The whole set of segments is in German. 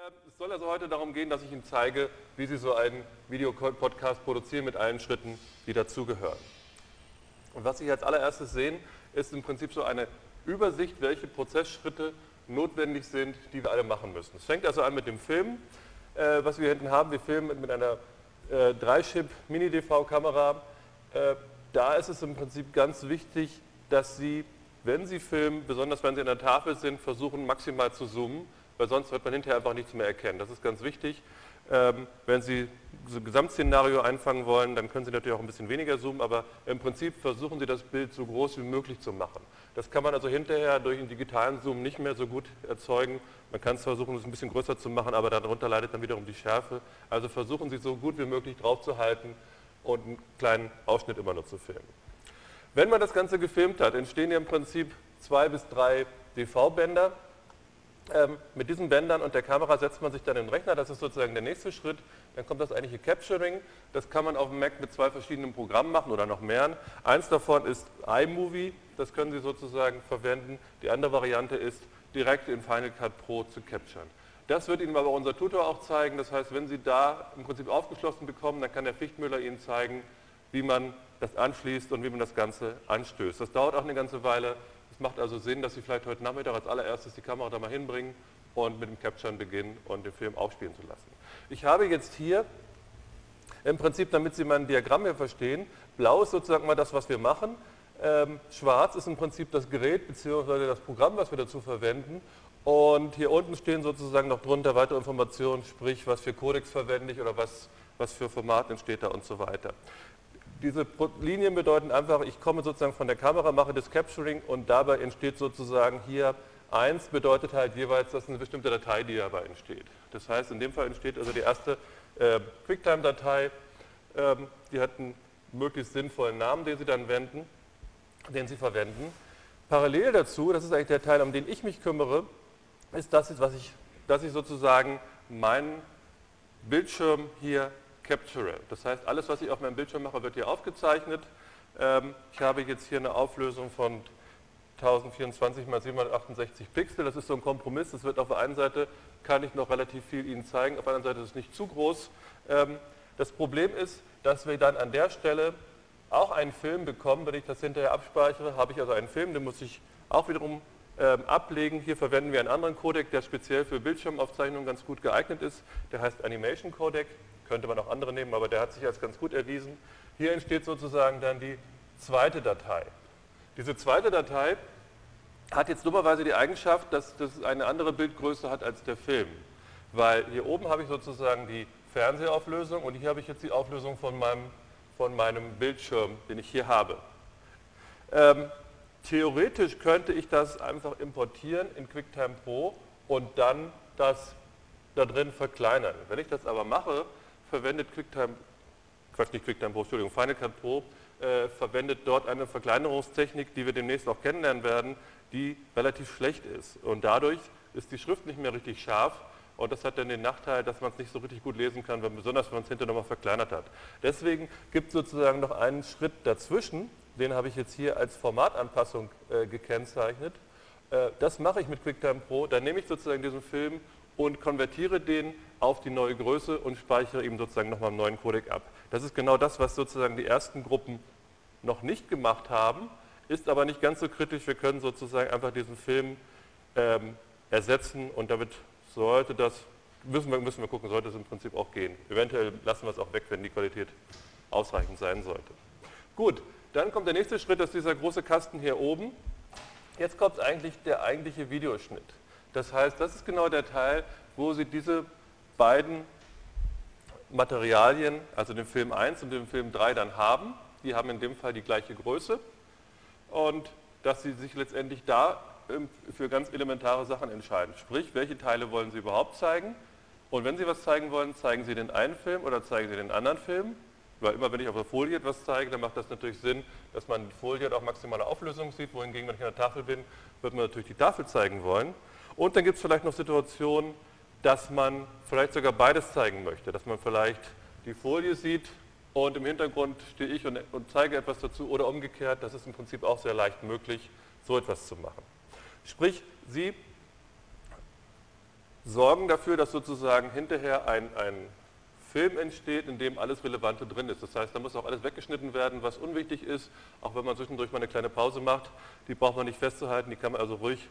Es soll also heute darum gehen, dass ich Ihnen zeige, wie Sie so einen Videopodcast produzieren mit allen Schritten, die dazugehören. Und was Sie als allererstes sehen, ist im Prinzip so eine Übersicht, welche Prozessschritte notwendig sind, die wir alle machen müssen. Es fängt also an mit dem Film, äh, was wir hinten haben. Wir filmen mit einer äh, 3-Chip Mini-DV-Kamera. Äh, da ist es im Prinzip ganz wichtig, dass Sie, wenn Sie filmen, besonders wenn Sie an der Tafel sind, versuchen maximal zu zoomen, weil sonst wird man hinterher einfach nichts mehr erkennen. Das ist ganz wichtig. Ähm, wenn Sie ein Gesamtszenario einfangen wollen, dann können Sie natürlich auch ein bisschen weniger zoomen, aber im Prinzip versuchen Sie das Bild so groß wie möglich zu machen. Das kann man also hinterher durch einen digitalen Zoom nicht mehr so gut erzeugen. Man kann es versuchen, es ein bisschen größer zu machen, aber darunter leidet dann wiederum die Schärfe. Also versuchen Sie so gut wie möglich drauf zu halten und einen kleinen Ausschnitt immer nur zu filmen. Wenn man das Ganze gefilmt hat, entstehen ja im Prinzip zwei bis drei DV-Bänder. Ähm, mit diesen Bändern und der Kamera setzt man sich dann in den Rechner, das ist sozusagen der nächste Schritt. Dann kommt das eigentliche Capturing, das kann man auf dem Mac mit zwei verschiedenen Programmen machen oder noch mehr. Eins davon ist iMovie, das können Sie sozusagen verwenden. Die andere Variante ist, direkt in Final Cut Pro zu capturen. Das wird Ihnen aber unser Tutor auch zeigen, das heißt, wenn Sie da im Prinzip aufgeschlossen bekommen, dann kann der Fichtmüller Ihnen zeigen, wie man das anschließt und wie man das Ganze anstößt. Das dauert auch eine ganze Weile, macht also Sinn, dass Sie vielleicht heute Nachmittag als allererstes die Kamera da mal hinbringen und mit dem Capturen beginnen und den Film aufspielen zu lassen. Ich habe jetzt hier im Prinzip, damit Sie mein Diagramm hier verstehen, blau ist sozusagen mal das, was wir machen. Ähm, schwarz ist im Prinzip das Gerät bzw. das Programm, was wir dazu verwenden. Und hier unten stehen sozusagen noch drunter weitere Informationen, sprich, was für Codex verwende ich oder was, was für Format entsteht da und so weiter. Diese Linien bedeuten einfach, ich komme sozusagen von der Kamera, mache das Capturing und dabei entsteht sozusagen hier 1 bedeutet halt jeweils, dass eine bestimmte Datei, die dabei entsteht. Das heißt, in dem Fall entsteht also die erste äh, QuickTime-Datei, ähm, die hat einen möglichst sinnvollen Namen, den Sie dann wenden, den Sie verwenden. Parallel dazu, das ist eigentlich der Teil, um den ich mich kümmere, ist das, was ich, dass ich sozusagen meinen Bildschirm hier capture. Das heißt, alles, was ich auf meinem Bildschirm mache, wird hier aufgezeichnet. Ähm, ich habe jetzt hier eine Auflösung von 1024 x 768 Pixel. Das ist so ein Kompromiss. Das wird auf der einen Seite, kann ich noch relativ viel Ihnen zeigen, auf der anderen Seite ist es nicht zu groß. Ähm, das Problem ist, dass wir dann an der Stelle auch einen Film bekommen. Wenn ich das hinterher abspeichere, habe ich also einen Film, den muss ich auch wiederum ähm, ablegen. Hier verwenden wir einen anderen Codec, der speziell für Bildschirmaufzeichnungen ganz gut geeignet ist. Der heißt Animation Codec könnte man auch andere nehmen, aber der hat sich als ganz gut erwiesen. Hier entsteht sozusagen dann die zweite Datei. Diese zweite Datei hat jetzt dummerweise die Eigenschaft, dass das eine andere Bildgröße hat als der Film. Weil hier oben habe ich sozusagen die Fernsehauflösung und hier habe ich jetzt die Auflösung von meinem, von meinem Bildschirm, den ich hier habe. Ähm, theoretisch könnte ich das einfach importieren in QuickTime Pro und dann das da drin verkleinern. Wenn ich das aber mache, verwendet QuickTime, Quatsch, nicht QuickTime Pro, Entschuldigung, Final Cut Pro, äh, verwendet dort eine Verkleinerungstechnik, die wir demnächst auch kennenlernen werden, die relativ schlecht ist. Und dadurch ist die Schrift nicht mehr richtig scharf und das hat dann den Nachteil, dass man es nicht so richtig gut lesen kann, wenn, besonders wenn man es hinterher nochmal verkleinert hat. Deswegen gibt es sozusagen noch einen Schritt dazwischen, den habe ich jetzt hier als Formatanpassung äh, gekennzeichnet. Äh, das mache ich mit QuickTime Pro, dann nehme ich sozusagen diesen Film und konvertiere den auf die neue Größe und speichere ihm sozusagen nochmal einen neuen Codec ab. Das ist genau das, was sozusagen die ersten Gruppen noch nicht gemacht haben, ist aber nicht ganz so kritisch. Wir können sozusagen einfach diesen Film ähm, ersetzen und damit sollte das, müssen wir, müssen wir gucken, sollte es im Prinzip auch gehen. Eventuell lassen wir es auch weg, wenn die Qualität ausreichend sein sollte. Gut, dann kommt der nächste Schritt, das ist dieser große Kasten hier oben. Jetzt kommt eigentlich der eigentliche Videoschnitt. Das heißt, das ist genau der Teil, wo Sie diese beiden Materialien, also den Film 1 und den Film 3 dann haben. Die haben in dem Fall die gleiche Größe und dass Sie sich letztendlich da ähm, für ganz elementare Sachen entscheiden. Sprich, welche Teile wollen Sie überhaupt zeigen? Und wenn Sie was zeigen wollen, zeigen Sie den einen Film oder zeigen Sie den anderen Film? Weil immer wenn ich auf der Folie etwas zeige, dann macht das natürlich Sinn, dass man die Folie auch maximale Auflösung sieht, wohingegen, wenn ich an der Tafel bin, wird man natürlich die Tafel zeigen wollen. Und dann gibt es vielleicht noch Situationen, dass man vielleicht sogar beides zeigen möchte, dass man vielleicht die Folie sieht und im Hintergrund stehe ich und, und, zeige etwas dazu oder umgekehrt, das ist im Prinzip auch sehr leicht möglich, so etwas zu machen. Sprich, Sie sorgen dafür, dass sozusagen hinterher ein, ein Film entsteht, in dem alles Relevante drin ist. Das heißt, da muss auch alles weggeschnitten werden, was unwichtig ist, auch wenn man zwischendurch mal eine kleine Pause macht. Die braucht man nicht festzuhalten, die kann man also ruhig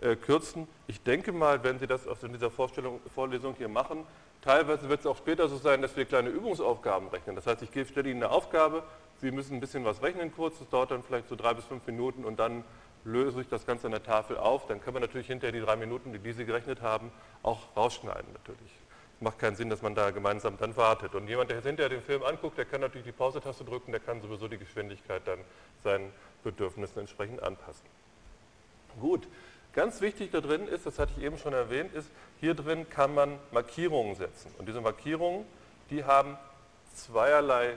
äh, kürzen. Ich denke mal, wenn Sie das in dieser Vorlesung hier machen, teilweise wird es auch später so sein, dass wir kleine Übungsaufgaben rechnen. Das heißt, ich stelle Ihnen eine Aufgabe, Sie müssen ein bisschen was rechnen kurz, das dauert dann vielleicht so drei bis fünf Minuten und dann löse ich das Ganze an der Tafel auf. Dann kann man natürlich hinterher die drei Minuten, die Sie gerechnet haben, auch rausschneiden natürlich. Es macht keinen Sinn, dass man da gemeinsam dann wartet. Und jemand, der jetzt hinterher den Film anguckt, der kann natürlich die Pause-Taste drücken, der kann sowieso die Geschwindigkeit dann seinen Bedürfnissen entsprechend anpassen. Gut, Ganz wichtig da drin ist, das hatte ich eben schon erwähnt, ist, hier drin kann man Markierungen setzen. Und diese Markierungen, die haben zweierlei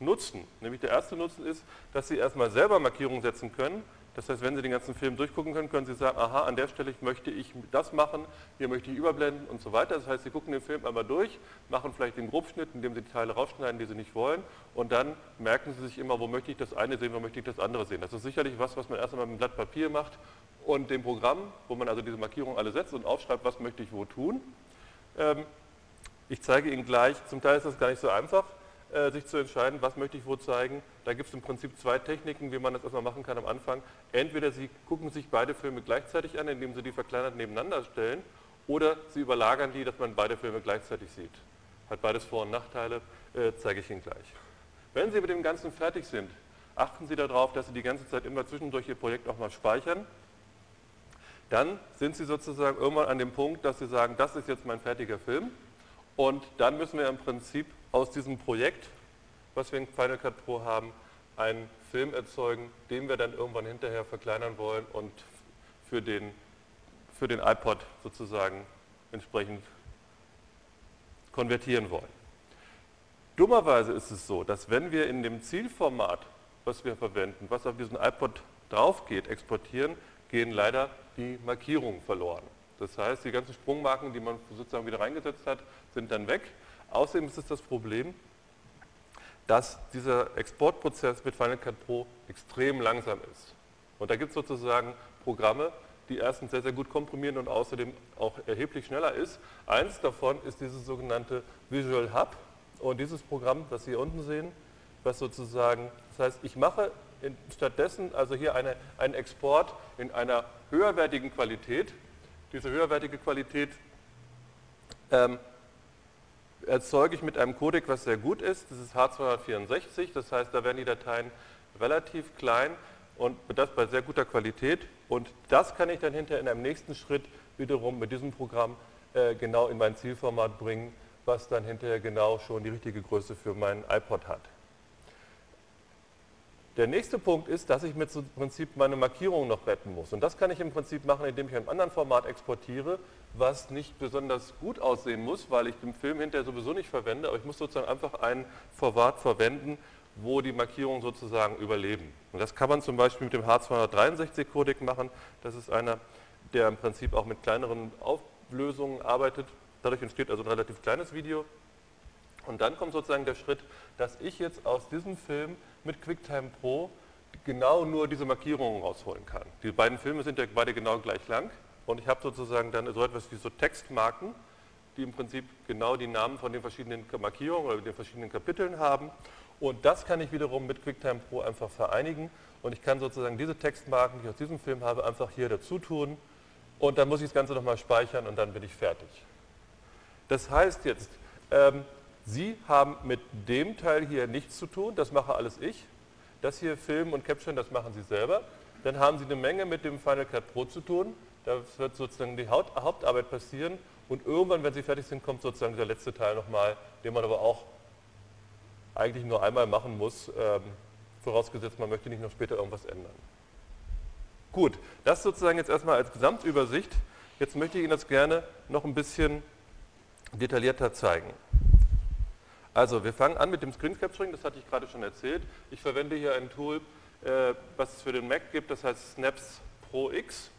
Nutzen. Nämlich der erste Nutzen ist, dass Sie erstmal selber Markierungen setzen können. Das heißt, wenn Sie den ganzen Film durchgucken können, können Sie sagen, aha, an der Stelle möchte ich das machen, hier möchte ich überblenden und so weiter. Das heißt, Sie gucken den Film einmal durch, machen vielleicht den Grobschnitt, indem Sie die Teile rausschneiden, die Sie nicht wollen und dann merken Sie sich immer, wo möchte ich das eine sehen, wo möchte ich das andere sehen. Das ist sicherlich was, was man erst einmal mit einem Blatt Papier macht und dem Programm, wo man also diese Markierungen alle setzt und aufschreibt, was möchte ich wo tun. Ähm, ich zeige Ihnen gleich, zum Teil ist das gar nicht so einfach, sich zu entscheiden, was möchte ich wo zeigen. Da gibt es im Prinzip zwei Techniken, wie man das erstmal machen kann am Anfang. Entweder Sie gucken sich beide Filme gleichzeitig an, indem Sie die verkleinert nebeneinander stellen, oder Sie überlagern die, dass man beide Filme gleichzeitig sieht. Hat beides Vor- und Nachteile, äh, zeige ich Ihnen gleich. Wenn Sie mit dem Ganzen fertig sind, achten Sie darauf, dass Sie die ganze Zeit immer zwischendurch Ihr Projekt auch mal speichern dann sind Sie sozusagen irgendwann an dem Punkt, dass Sie sagen, das ist jetzt mein fertiger Film und dann müssen wir im Prinzip aus diesem Projekt, was wir in Final Cut Pro haben, einen Film erzeugen, den wir dann irgendwann hinterher verkleinern wollen und für den, für den iPod sozusagen entsprechend konvertieren wollen. Dummerweise ist es so, dass wenn wir in dem Zielformat, was wir verwenden, was auf diesen iPod drauf geht, exportieren, gehen leider die Markierungen verloren. Das heißt, die ganzen Sprungmarken, die man sozusagen wieder reingesetzt hat, sind dann weg. Außerdem ist es das Problem, dass dieser Exportprozess mit Final Cut Pro extrem langsam ist. Und da gibt es sozusagen Programme, die erstens sehr, sehr gut komprimieren und außerdem auch erheblich schneller ist. Eins davon ist dieses sogenannte Visual Hub. Und dieses Programm, das Sie hier unten sehen, was sozusagen, das heißt, ich mache stattdessen also hier eine, einen Export in einer höherwertigen Qualität. Diese höherwertige Qualität ähm, erzeuge ich mit einem Codec, was sehr gut ist. Das ist H264, das heißt, da werden die Dateien relativ klein und das bei sehr guter Qualität. Und das kann ich dann hinterher in einem nächsten Schritt wiederum mit diesem Programm äh, genau in mein Zielformat bringen, was dann hinterher genau schon die richtige Größe für meinen iPod hat. Der nächste Punkt ist, dass ich mir im Prinzip meine Markierung noch retten muss. Und das kann ich im Prinzip machen, indem ich ein anderen Format exportiere, was nicht besonders gut aussehen muss, weil ich den Film hinterher sowieso nicht verwende, aber ich muss sozusagen einfach ein Format verwenden, wo die Markierungen sozusagen überleben. Und das kann man zum Beispiel mit dem H263-Codec machen. Das ist einer, der im Prinzip auch mit kleineren Auflösungen arbeitet. Dadurch entsteht also ein relativ kleines Video. Und dann kommt sozusagen der Schritt, dass ich jetzt aus diesem Film mit QuickTime Pro genau nur diese Markierungen rausholen kann. Die beiden Filme sind ja beide genau gleich lang und ich habe sozusagen dann so etwas wie so Textmarken, die im Prinzip genau die Namen von den verschiedenen Markierungen oder den verschiedenen Kapiteln haben. Und das kann ich wiederum mit QuickTime Pro einfach vereinigen und ich kann sozusagen diese Textmarken, die ich aus diesem Film habe, einfach hier dazu tun und dann muss ich das Ganze nochmal speichern und dann bin ich fertig. Das heißt jetzt, ähm, Sie haben mit dem Teil hier nichts zu tun, das mache alles ich. Das hier Filmen und Capturen, das machen Sie selber. Dann haben Sie eine Menge mit dem Final Cut Pro zu tun. Da wird sozusagen die Hauptarbeit passieren und irgendwann, wenn Sie fertig sind, kommt sozusagen der letzte Teil nochmal, den man aber auch eigentlich nur einmal machen muss, ähm, vorausgesetzt man möchte nicht noch später irgendwas ändern. Gut, das sozusagen jetzt erstmal als Gesamtübersicht. Jetzt möchte ich Ihnen das gerne noch ein bisschen detaillierter zeigen. Also wir fangen an mit dem Screen Capturing, das hatte ich gerade schon erzählt. Ich verwende hier ein Tool, äh, was es für den Mac gibt, das heißt Snaps Pro X.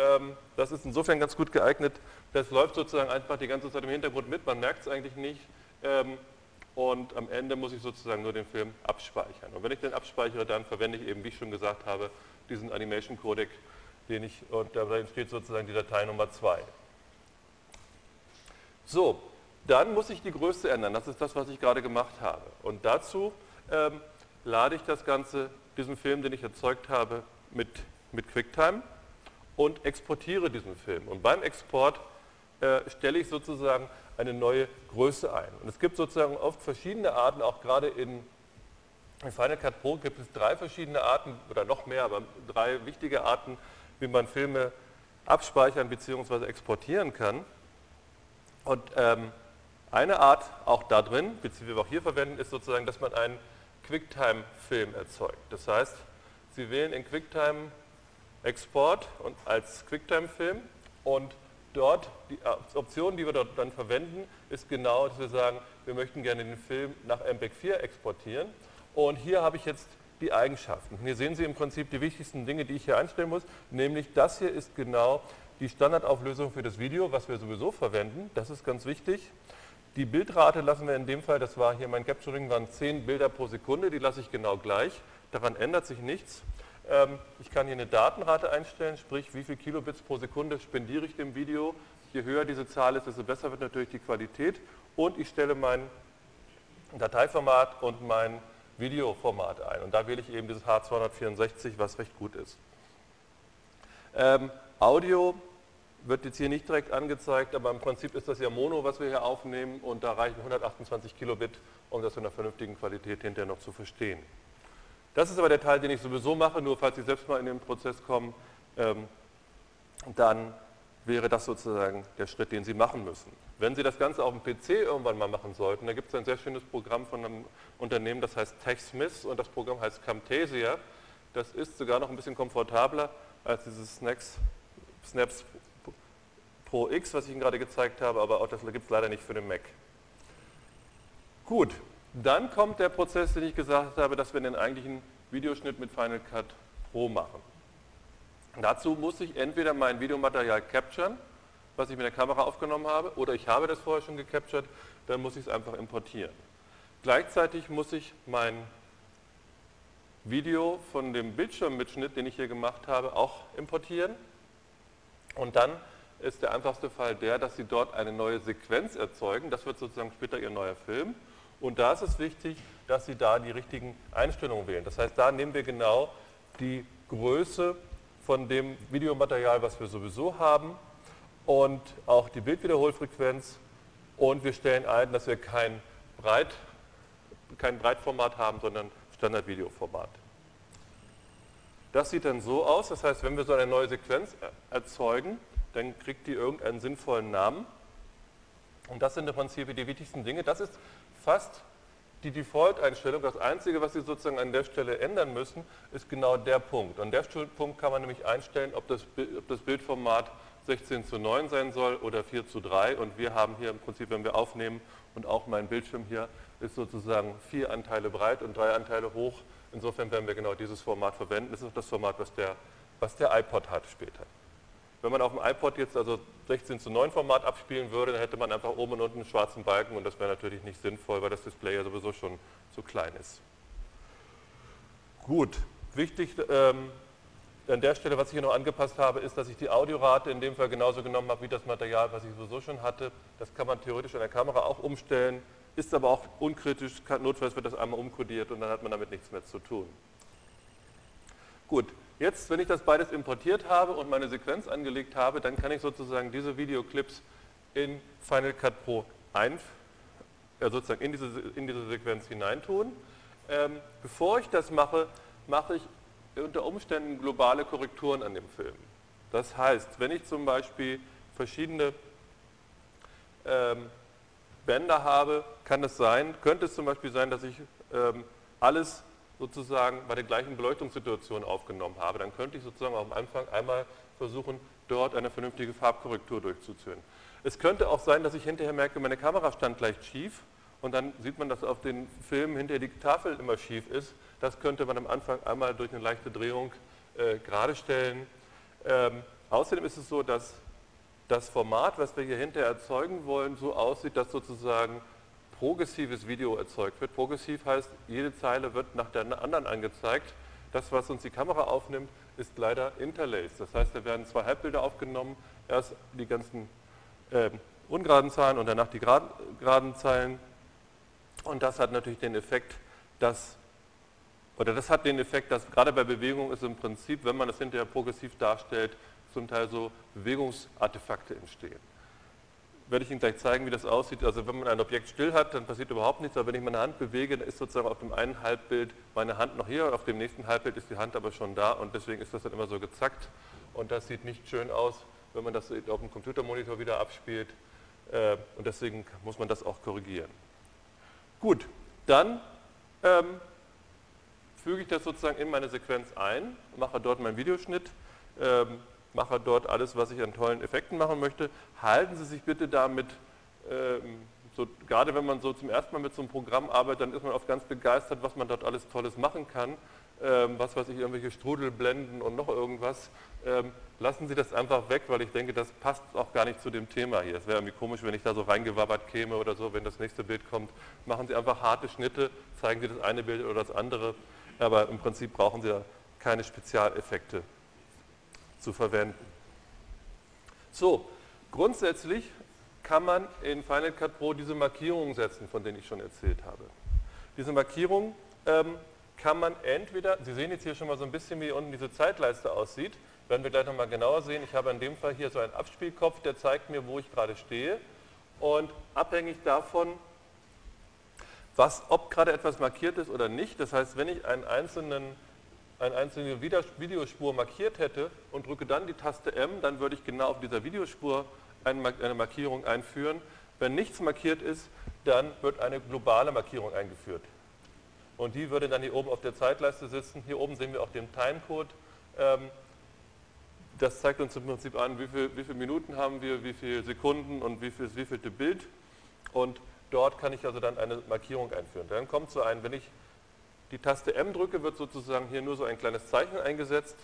Ähm, das ist insofern ganz gut geeignet, das läuft sozusagen einfach die ganze Zeit im Hintergrund mit, man merkt es eigentlich nicht. Ähm, und am Ende muss ich sozusagen nur den Film abspeichern. Und wenn ich den abspeichere, dann verwende ich eben, wie ich schon gesagt habe, diesen Animation Codec, den ich, und da entsteht sozusagen die Datei Nummer 2. So, dann muss ich die Größe ändern. Das ist das, was ich gerade gemacht habe. Und dazu ähm, lade ich das Ganze, diesen Film, den ich erzeugt habe, mit, mit QuickTime und exportiere diesen Film. Und beim Export äh, stelle ich sozusagen eine neue Größe ein. Und es gibt sozusagen oft verschiedene Arten, auch gerade in Final Cut Pro gibt es drei verschiedene Arten, oder noch mehr, aber drei wichtige Arten, wie man Filme abspeichern bzw. exportieren kann. Und ähm, eine Art auch da drin, beziehungsweise wir auch hier verwenden, ist sozusagen, dass man einen QuickTime-Film erzeugt. Das heißt, Sie wählen in QuickTime Export und als QuickTime-Film und dort, die Option, die wir dort dann verwenden, ist genau, dass wir sagen, wir möchten gerne den Film nach MPEG 4 exportieren. Und hier habe ich jetzt die Eigenschaften. Hier sehen Sie im Prinzip die wichtigsten Dinge, die ich hier einstellen muss, nämlich das hier ist genau die Standardauflösung für das Video, was wir sowieso verwenden. Das ist ganz wichtig. Die Bildrate lassen wir in dem Fall, das war hier mein Capturing, waren 10 Bilder pro Sekunde, die lasse ich genau gleich. Daran ändert sich nichts. Ähm, ich kann hier eine Datenrate einstellen, sprich wie viel Kilobits pro Sekunde spendiere ich dem Video. Je höher diese Zahl ist, desto besser wird natürlich die Qualität. Und ich stelle mein Dateiformat und mein Videoformat ein. Und da wähle ich eben dieses H264, was recht gut ist. Ähm, Audio wird jetzt hier nicht direkt angezeigt, aber im Prinzip ist das ja Mono, was wir hier aufnehmen und da reichen 128 Kilobit, um das in einer vernünftigen Qualität hinterher noch zu verstehen. Das ist aber der Teil, den ich sowieso mache, nur falls Sie selbst mal in den Prozess kommen, ähm, dann wäre das sozusagen der Schritt, den Sie machen müssen. Wenn Sie das Ganze auf dem PC irgendwann mal machen sollten, da gibt es ein sehr schönes Programm von einem Unternehmen, das heißt TechSmith und das Programm heißt Camtasia. Das ist sogar noch ein bisschen komfortabler als dieses Snaps, Snaps Pro X, was ich Ihnen gerade gezeigt habe, aber auch das gibt es leider nicht für den Mac. Gut, dann kommt der Prozess, den ich gesagt habe, dass wir den eigentlichen Videoschnitt mit Final Cut Pro machen. Dazu muss ich entweder mein Videomaterial capturen, was ich mit der Kamera aufgenommen habe, oder ich habe das vorher schon gecaptured, dann muss ich es einfach importieren. Gleichzeitig muss ich mein Video von dem Bildschirmmitschnitt, den ich hier gemacht habe, auch importieren. Und dann ist der einfachste Fall der, dass Sie dort eine neue Sequenz erzeugen. Das wird sozusagen später Ihr neuer Film. Und da ist es wichtig, dass Sie da die richtigen Einstellungen wählen. Das heißt, da nehmen wir genau die Größe von dem Videomaterial, was wir sowieso haben und auch die Bildwiederholfrequenz und wir stellen ein, dass wir kein, Breit, kein Breitformat haben, sondern Standardvideoformat. Das sieht dann so aus, das heißt, wenn wir so eine neue Sequenz erzeugen, dann kriegt die irgendeinen sinnvollen Namen. Und das sind im Prinzip die wichtigsten Dinge. Das ist fast die Default-Einstellung. Das Einzige, was Sie sozusagen an der Stelle ändern müssen, ist genau der Punkt. An der Punkt kann man nämlich einstellen, ob das, ob das Bildformat 16 zu 9 sein soll oder 4 zu 3. Und wir haben hier im Prinzip, wenn wir aufnehmen, und auch mein Bildschirm hier ist sozusagen vier Anteile breit und drei Anteile hoch. Insofern werden wir genau dieses Format verwenden. Das ist auch das Format, was der, was der iPod hat später. Wenn man auf dem iPod jetzt also 16 zu 9 Format abspielen würde, dann hätte man einfach oben und unten einen schwarzen Balken und das wäre natürlich nicht sinnvoll, weil das Display ja sowieso schon zu klein ist. Gut, wichtig ähm, an der Stelle, was ich hier noch angepasst habe, ist, dass ich die Audiorate in dem Fall genauso genommen habe wie das Material, was ich sowieso schon hatte. Das kann man theoretisch an der Kamera auch umstellen, ist aber auch unkritisch, notfalls wird das einmal umkodiert und dann hat man damit nichts mehr zu tun. Gut, Jetzt, wenn ich das beides importiert habe und meine Sequenz angelegt habe, dann kann ich sozusagen diese Videoclips in Final Cut Pro ein, äh, sozusagen in diese, in diese Sequenz hineintun. Ähm, bevor ich das mache, mache ich unter Umständen globale Korrekturen an dem Film. Das heißt, wenn ich zum Beispiel verschiedene ähm, Bänder habe, kann es sein, könnte es zum Beispiel sein, dass ich ähm, alles sozusagen bei der gleichen Beleuchtungssituation aufgenommen habe, dann könnte ich sozusagen am Anfang einmal versuchen, dort eine vernünftige Farbkorrektur durchzuführen. Es könnte auch sein, dass ich hinterher merke, meine Kamera stand leicht schief und dann sieht man, dass auf den Filmen hinterher die Tafel immer schief ist. Das könnte man am Anfang einmal durch eine leichte Drehung äh, gerade stellen. Ähm, außerdem ist es so, dass das Format, was wir hier hinterher erzeugen wollen, so aussieht, dass sozusagen progressives Video erzeugt wird. Progressiv heißt, jede Zeile wird nach der anderen angezeigt. Das, was uns die Kamera aufnimmt, ist leider interlaced. Das heißt, da werden zwei Halbbilder aufgenommen. Erst die ganzen äh, ungeraden Zahlen und danach die geraden Zeilen. Und das hat natürlich den Effekt, dass, oder das hat den Effekt, dass gerade bei Bewegung ist im Prinzip, wenn man das hinterher progressiv darstellt, zum Teil so Bewegungsartefakte entstehen. Werde ich Ihnen gleich zeigen, wie das aussieht. Also wenn man ein Objekt still hat, dann passiert überhaupt nichts, aber wenn ich meine Hand bewege, dann ist sozusagen auf dem einen Halbbild meine Hand noch hier, auf dem nächsten Halbbild ist die Hand aber schon da und deswegen ist das dann immer so gezackt und das sieht nicht schön aus, wenn man das auf dem Computermonitor wieder abspielt äh, und deswegen muss man das auch korrigieren. Gut, dann ähm, füge ich das sozusagen in meine Sequenz ein, mache dort meinen Videoschnitt, ähm, mache dort alles, was ich an tollen Effekten machen möchte. Halten Sie sich bitte damit, ähm, so, gerade wenn man so zum ersten Mal mit so einem Programm arbeitet, dann ist man oft ganz begeistert, was man dort alles Tolles machen kann. Ähm, was weiß ich, irgendwelche Strudelblenden und noch irgendwas. Ähm, lassen Sie das einfach weg, weil ich denke, das passt auch gar nicht zu dem Thema hier. Es wäre irgendwie komisch, wenn ich da so reingewabbert käme oder so, wenn das nächste Bild kommt. Machen Sie einfach harte Schnitte, zeigen Sie das eine Bild oder das andere. Aber im Prinzip brauchen Sie da keine Spezialeffekte zu verwenden. So, grundsätzlich kann man in Final Cut Pro diese Markierungen setzen, von denen ich schon erzählt habe. Diese Markierungen ähm, kann man entweder, Sie sehen jetzt hier schon mal so ein bisschen, wie unten diese Zeitleiste aussieht, werden wir gleich nochmal genauer sehen. Ich habe in dem Fall hier so einen Abspielkopf, der zeigt mir, wo ich gerade stehe und abhängig davon, was, ob gerade etwas markiert ist oder nicht, das heißt, wenn ich einen einzelnen eine einzelne Videospur markiert hätte und drücke dann die Taste M, dann würde ich genau auf dieser Videospur eine Markierung einführen. Wenn nichts markiert ist, dann wird eine globale Markierung eingeführt. Und die würde dann hier oben auf der Zeitleiste sitzen. Hier oben sehen wir auch den Timecode. Ähm, das zeigt uns im Prinzip an, wie, viel, wie viele Minuten haben wir, wie viele Sekunden und wie viel, wie vielte Bild. Und dort kann ich also dann eine Markierung einführen. Dann kommt so ein, wenn ich die Taste M drücke, wird sozusagen hier nur so ein kleines Zeichen eingesetzt.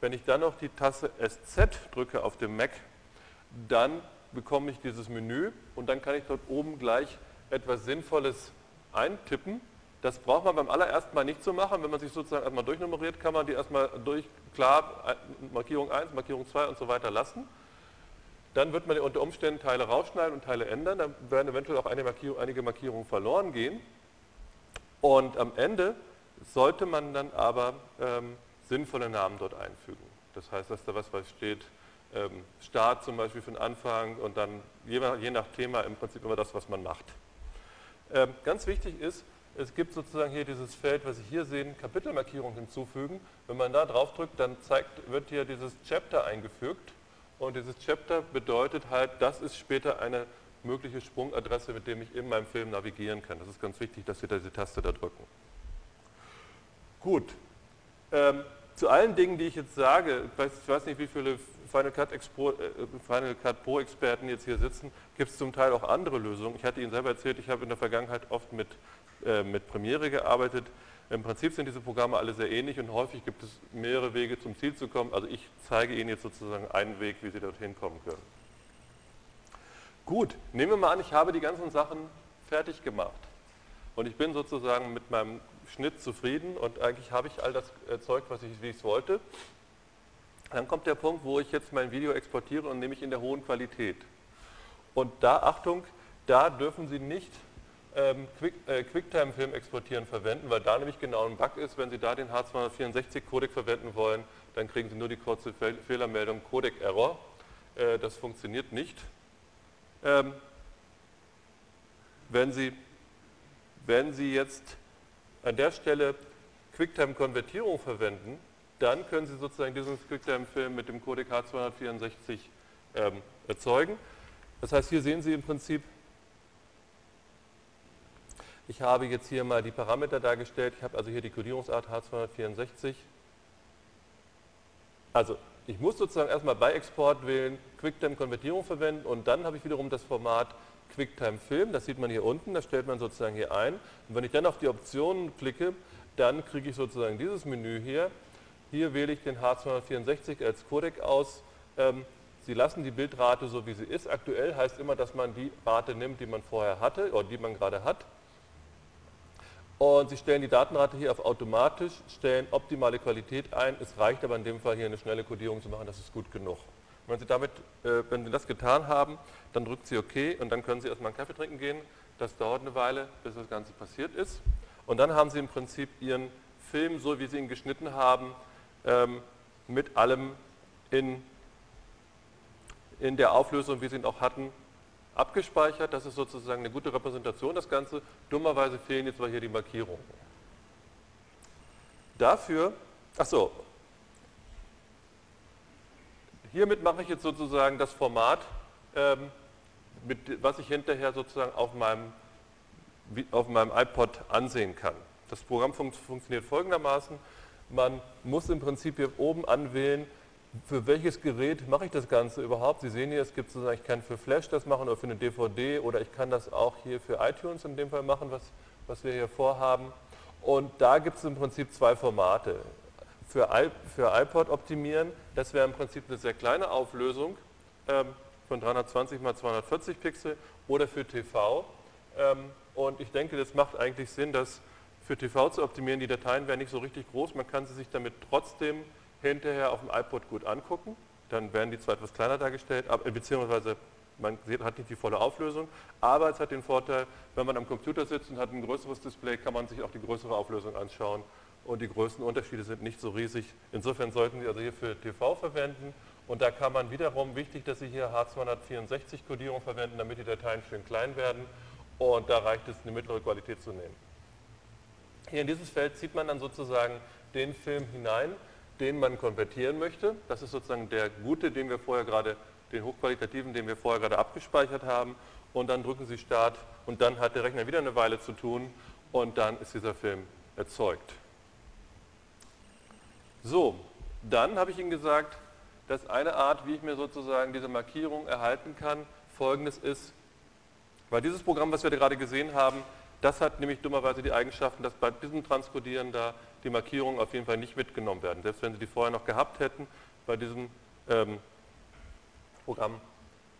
Wenn ich dann noch die Taste SZ drücke auf dem Mac, dann bekomme ich dieses Menü und dann kann ich dort oben gleich etwas Sinnvolles eintippen. Das braucht man beim allerersten Mal nicht zu machen. Wenn man sich sozusagen erstmal durchnummeriert, kann man die erstmal durch, klar, Markierung 1, Markierung 2 und so weiter lassen. Dann wird man unter Umständen Teile rausschneiden und Teile ändern. Dann werden eventuell auch einige Markierungen verloren gehen. Und am Ende sollte man dann aber ähm, sinnvolle Namen dort einfügen. Das heißt, dass da was, was steht, ähm, Start zum Beispiel für den Anfang und dann je nach, je nach Thema im Prinzip immer das, was man macht. Ähm, ganz wichtig ist, es gibt sozusagen hier dieses Feld, was Sie hier sehen, Kapitelmarkierung hinzufügen. Wenn man da drauf drückt, dann zeigt, wird hier dieses Chapter eingefügt und dieses Chapter bedeutet halt, das ist später eine mögliche Sprungadresse, mit dem ich in meinem Film navigieren kann. Das ist ganz wichtig, dass Sie diese Taste da drücken. Gut. Ähm, zu allen Dingen, die ich jetzt sage, ich weiß, ich weiß nicht, wie viele Final Cut, Expo, äh, Final Cut Pro Experten jetzt hier sitzen, gibt es zum Teil auch andere Lösungen. Ich hatte Ihnen selber erzählt, ich habe in der Vergangenheit oft mit, äh, mit Premiere gearbeitet. Im Prinzip sind diese Programme alle sehr ähnlich und häufig gibt es mehrere Wege zum Ziel zu kommen. Also ich zeige Ihnen jetzt sozusagen einen Weg, wie Sie dorthin kommen können. Gut, nehmen wir mal an, ich habe die ganzen Sachen fertig gemacht. Und ich bin sozusagen mit meinem Schnitt zufrieden und eigentlich habe ich all das Zeug, was ich, wie ich es wollte. Dann kommt der Punkt, wo ich jetzt mein Video exportiere und nehme ich in der hohen Qualität. Und da, Achtung, da dürfen Sie nicht ähm, Quick, äh, QuickTime-Film exportieren verwenden, weil da nämlich genau ein Bug ist. Wenn Sie da den H264-Codec verwenden wollen, dann kriegen Sie nur die kurze Fehlermeldung Codec-Error. Äh, das funktioniert nicht. Ähm, wenn, Sie, wenn Sie jetzt an der Stelle QuickTime-Konvertierung verwenden, dann können Sie sozusagen diesen QuickTime-Film mit dem Codec H264 ähm, erzeugen. Das heißt, hier sehen Sie im Prinzip, ich habe jetzt hier mal die Parameter dargestellt. Ich habe also hier die Codierungsart H264. Also ich muss sozusagen erstmal bei Export wählen, QuickTime-Konvertierung verwenden und dann habe ich wiederum das Format QuickTime Film, das sieht man hier unten, das stellt man sozusagen hier ein. Und wenn ich dann auf die Optionen klicke, dann kriege ich sozusagen dieses Menü hier. Hier wähle ich den H264 als Codec aus. Ähm, Sie lassen die Bildrate so wie sie ist. Aktuell heißt immer, dass man die Rate nimmt, die man vorher hatte oder die man gerade hat. Und Sie stellen die Datenrate hier auf automatisch, stellen optimale Qualität ein. Es reicht aber in dem Fall hier eine schnelle Codierung zu machen, das ist gut genug. Wenn Sie, damit, äh, wenn Sie das getan haben, dann drücken Sie OK und dann können Sie erstmal einen Kaffee trinken gehen. Das dauert eine Weile, bis das Ganze passiert ist. Und dann haben Sie im Prinzip Ihren Film, so wie Sie ihn geschnitten haben, ähm, mit allem in, in der Auflösung, wie Sie ihn auch hatten, abgespeichert. Das ist sozusagen eine gute Repräsentation, das Ganze. Dummerweise fehlen jetzt mal hier die Markierungen. Dafür, achso, hiermit mache ich jetzt sozusagen das Format, ähm, mit, was ich hinterher sozusagen auf meinem, auf meinem iPod ansehen kann. Das Programm fun funktioniert folgendermaßen. Man muss im Prinzip hier oben anwählen, für welches Gerät mache ich das Ganze überhaupt? Sie sehen hier, es gibt sozusagen, ich kann für Flash das machen oder für eine DVD oder ich kann das auch hier für iTunes in dem Fall machen, was, was wir hier vorhaben. Und da gibt es im Prinzip zwei Formate. Für, iPod optimieren, das wäre im Prinzip eine sehr kleine Auflösung ähm, von 320 x 240 Pixel oder für TV. Ähm, und ich denke, das macht eigentlich Sinn, das für TV zu optimieren. Die Dateien wären nicht so richtig groß, man kann sie sich damit trotzdem hinterher auf dem iPod gut angucken. Dann werden die zwar etwas kleiner dargestellt, aber, beziehungsweise man hat nicht die volle Auflösung, aber es hat den Vorteil, wenn man am Computer sitzt und hat ein größeres Display, kann man sich auch die größere Auflösung anschauen und die größten Unterschiede sind nicht so riesig. Insofern sollten Sie also hier für TV verwenden und da kann man wiederum, wichtig, dass Sie hier H264-Kodierung verwenden, damit die Dateien schön klein werden und da reicht es, eine mittlere Qualität zu nehmen. Hier in dieses Feld zieht man dann sozusagen den Film hinein, den man konvertieren möchte. Das ist sozusagen der gute, den wir vorher gerade, den hochqualitativen, den wir vorher gerade abgespeichert haben. Und dann drücken Sie Start und dann hat der Rechner wieder eine Weile zu tun und dann ist dieser Film erzeugt. So, dann habe ich Ihnen gesagt, dass eine Art, wie ich mir sozusagen diese Markierung erhalten kann, folgendes ist, weil dieses Programm, was wir gerade gesehen haben, das hat nämlich dummerweise die Eigenschaften, dass bei diesem Transkodieren da die Markierungen auf jeden Fall nicht mitgenommen werden. Selbst wenn Sie die vorher noch gehabt hätten, bei diesem ähm, Programm,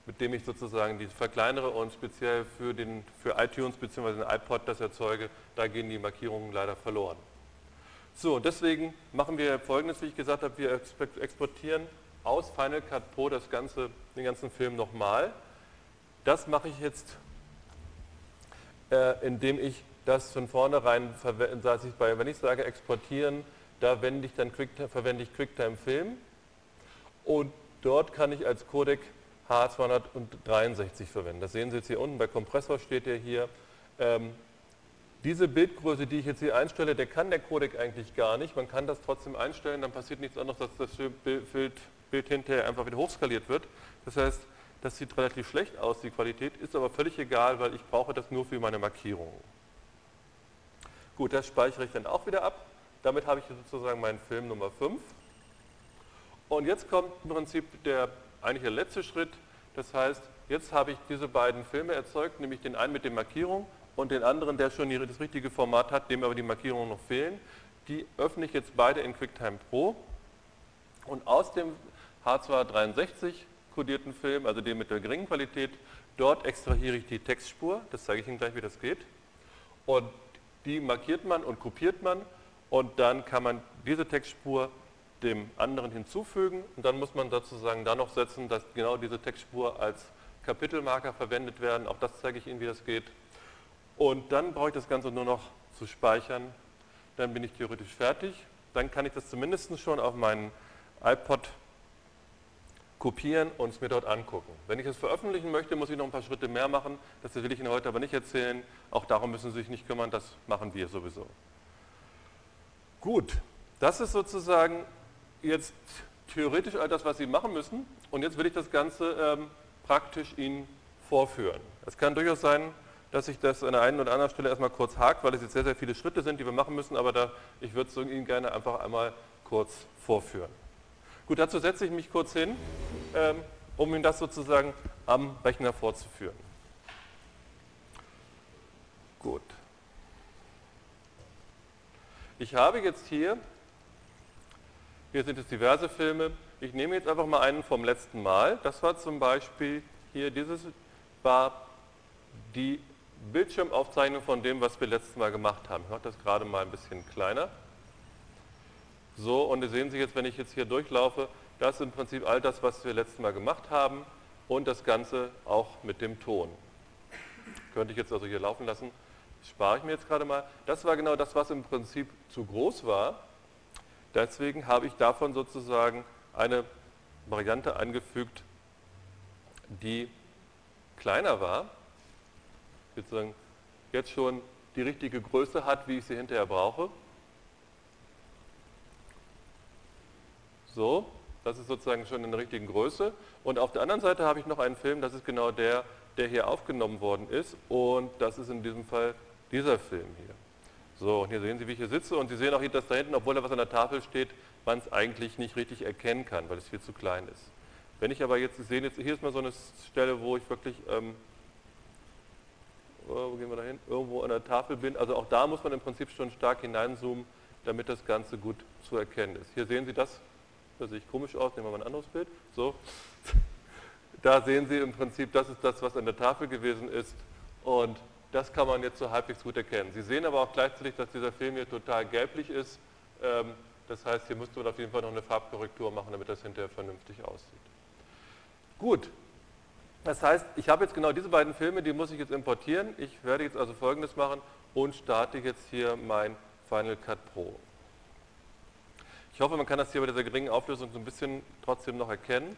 mit dem ich sozusagen die verkleinere und speziell für, den, für iTunes bzw. den iPod das erzeuge, da gehen die Markierungen leider verloren. So, deswegen machen wir folgendes, wie ich gesagt habe, wir exportieren aus Final Cut Pro das ganze, den ganzen Film nochmal. Das mache ich jetzt äh, indem ich das von vornherein, wenn ich sage exportieren, da ich dann Quick, verwende ich QuickTime Film und dort kann ich als Codec H263 verwenden. Das sehen Sie jetzt hier unten, bei Kompressor steht der hier. Ähm, diese Bildgröße, die ich jetzt hier einstelle, der kann der Codec eigentlich gar nicht. Man kann das trotzdem einstellen, dann passiert nichts anderes, als dass das Bild, Bild hinterher einfach wieder hochskaliert wird. Das heißt, das sieht relativ schlecht aus, die Qualität, ist aber völlig egal, weil ich brauche das nur für meine Markierungen. Gut, das speichere ich dann auch wieder ab. Damit habe ich sozusagen meinen Film Nummer 5. Und jetzt kommt im Prinzip der eigentlich der letzte Schritt. Das heißt, jetzt habe ich diese beiden Filme erzeugt, nämlich den einen mit den Markierungen und den anderen, der schon das richtige Format hat, dem aber die Markierungen noch fehlen. Die öffne ich jetzt beide in QuickTime Pro. Und aus dem H263 kodierten Film, also den mit der geringen Qualität, dort extrahiere ich die Textspur, das zeige ich Ihnen gleich, wie das geht. Und die markiert man und kopiert man und dann kann man diese Textspur dem anderen hinzufügen und dann muss man sozusagen da noch setzen, dass genau diese Textspur als Kapitelmarker verwendet werden. Auch das zeige ich Ihnen, wie das geht. Und dann brauche ich das Ganze nur noch zu speichern. Dann bin ich theoretisch fertig. Dann kann ich das zumindest schon auf meinen iPod kopieren und es mir dort angucken. Wenn ich es veröffentlichen möchte, muss ich noch ein paar Schritte mehr machen. Das will ich Ihnen heute aber nicht erzählen. Auch darum müssen Sie sich nicht kümmern, das machen wir sowieso. Gut, das ist sozusagen jetzt theoretisch all das, was Sie machen müssen. Und jetzt will ich das Ganze ähm, praktisch Ihnen vorführen. Es kann durchaus sein, dass ich das an der einen oder anderen Stelle erstmal kurz hakt, weil es jetzt sehr, sehr viele Schritte sind, die wir machen müssen, aber da, ich würde es Ihnen gerne einfach einmal kurz vorführen. Gut, dazu setze ich mich kurz hin, ähm, um Ihnen das sozusagen am Rechner vorzuführen. Gut. Ich habe jetzt hier, hier sind jetzt diverse Filme, ich nehme jetzt einfach mal einen vom letzten Mal. Das war zum Beispiel hier, dieses war die Bildschirmaufzeichnung von dem, was wir letztes Mal gemacht haben. Ich mache das gerade mal ein bisschen kleiner. So, und sehen Sie jetzt, wenn ich jetzt hier durchlaufe, Das ist im Prinzip all das, was wir letztes Mal gemacht haben und das Ganze auch mit dem Ton. Könnte ich jetzt also hier laufen lassen. Spare ich mir jetzt gerade mal. Das war genau das, was im Prinzip zu groß war. Deswegen habe ich davon sozusagen eine Variante eingefügt, die kleiner war, sozusagen jetzt schon die richtige Größe hat, wie ich sie hinterher brauche. So, das ist sozusagen schon in der richtigen Größe. Und auf der anderen Seite habe ich noch einen Film, das ist genau der, der hier aufgenommen worden ist. Und das ist in diesem Fall dieser Film hier. So, und hier sehen Sie, wie ich hier sitze. Und Sie sehen auch, dass da hinten, obwohl da was an der Tafel steht, man es eigentlich nicht richtig erkennen kann, weil es viel zu klein ist. Wenn ich aber jetzt, Sie sehen jetzt, hier ist mal so eine Stelle, wo ich wirklich, ähm, wo gehen wir da hin, irgendwo an der Tafel bin. Also auch da muss man im Prinzip schon stark hineinzoomen, damit das Ganze gut zu erkennen ist. Hier sehen Sie das, das sieht komisch aus, nehmen wir mal ein anderes Bild. So. Da sehen Sie im Prinzip, das ist das, was an der Tafel gewesen ist. Und das kann man jetzt so halbwegs gut erkennen. Sie sehen aber auch gleichzeitig, dass dieser Film hier total gelblich ist. Ähm, das heißt, hier müsste man auf jeden Fall noch eine Farbkorrektur machen, damit das hinterher vernünftig aussieht. Gut, das heißt, ich habe jetzt genau diese beiden Filme, die muss ich jetzt importieren. Ich werde jetzt also folgendes machen und starte jetzt hier mein Final Cut Pro. Ich hoffe, man kann das hier bei dieser geringen Auflösung so ein bisschen trotzdem noch erkennen.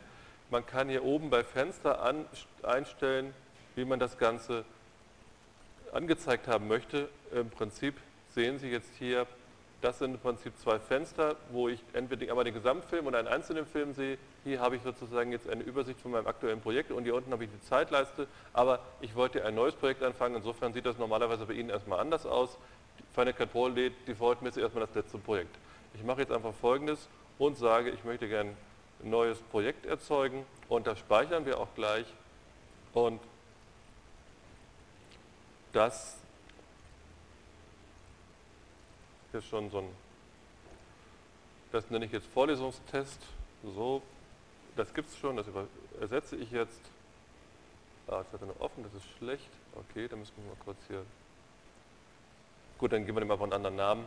Man kann hier oben bei Fenster an, einstellen, wie man das Ganze angezeigt haben möchte. Im Prinzip sehen Sie jetzt hier, das sind im Prinzip zwei Fenster, wo ich entweder einmal den Gesamtfilm und einen einzelnen Film sehe. Hier habe ich sozusagen jetzt eine Übersicht von meinem aktuellen Projekt und hier unten habe ich die Zeitleiste. Aber ich wollte ein neues Projekt anfangen, insofern sieht das normalerweise bei Ihnen erstmal anders aus. Final Cut Pro lädt defaultmäßig erstmal das letzte Projekt. Ich mache jetzt einfach folgendes und sage, ich möchte gerne ein neues Projekt erzeugen und das speichern wir auch gleich und das ist schon so ein, das nenne ich jetzt Vorlesungstest, so, das gibt es schon, das ersetze ich jetzt, ah, jetzt hat er noch offen, das ist schlecht, okay, dann müssen wir mal kurz hier, gut, dann geben wir dem einfach einen anderen Namen,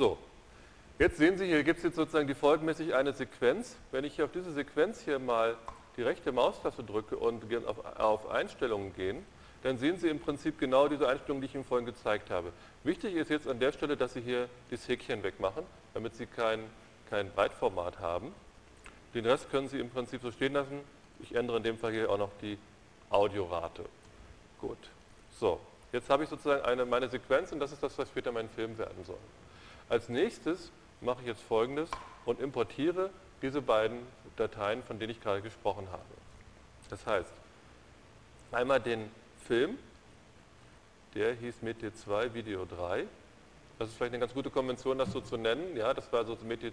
So, jetzt sehen Sie, hier gibt es jetzt sozusagen die folgenmäßig eine Sequenz. Wenn ich hier auf diese Sequenz hier mal die rechte Maustaste drücke und auf Einstellungen gehen, dann sehen Sie im Prinzip genau diese Einstellungen, die ich Ihnen vorhin gezeigt habe. Wichtig ist jetzt an der Stelle, dass Sie hier das Häkchen wegmachen, damit Sie kein, kein Breitformat haben. Den Rest können Sie im Prinzip so stehen lassen. Ich ändere in dem Fall hier auch noch die Audiorate. Gut. So, jetzt habe ich sozusagen eine, meine Sequenz und das ist das, was später mein Film werden soll. Als nächstes mache ich jetzt folgendes und importiere diese beiden Dateien, von denen ich gerade gesprochen habe. Das heißt, einmal den Film, der hieß MET2 Video 3. Das ist vielleicht eine ganz gute Konvention, das so zu nennen. Ja, das war so MET,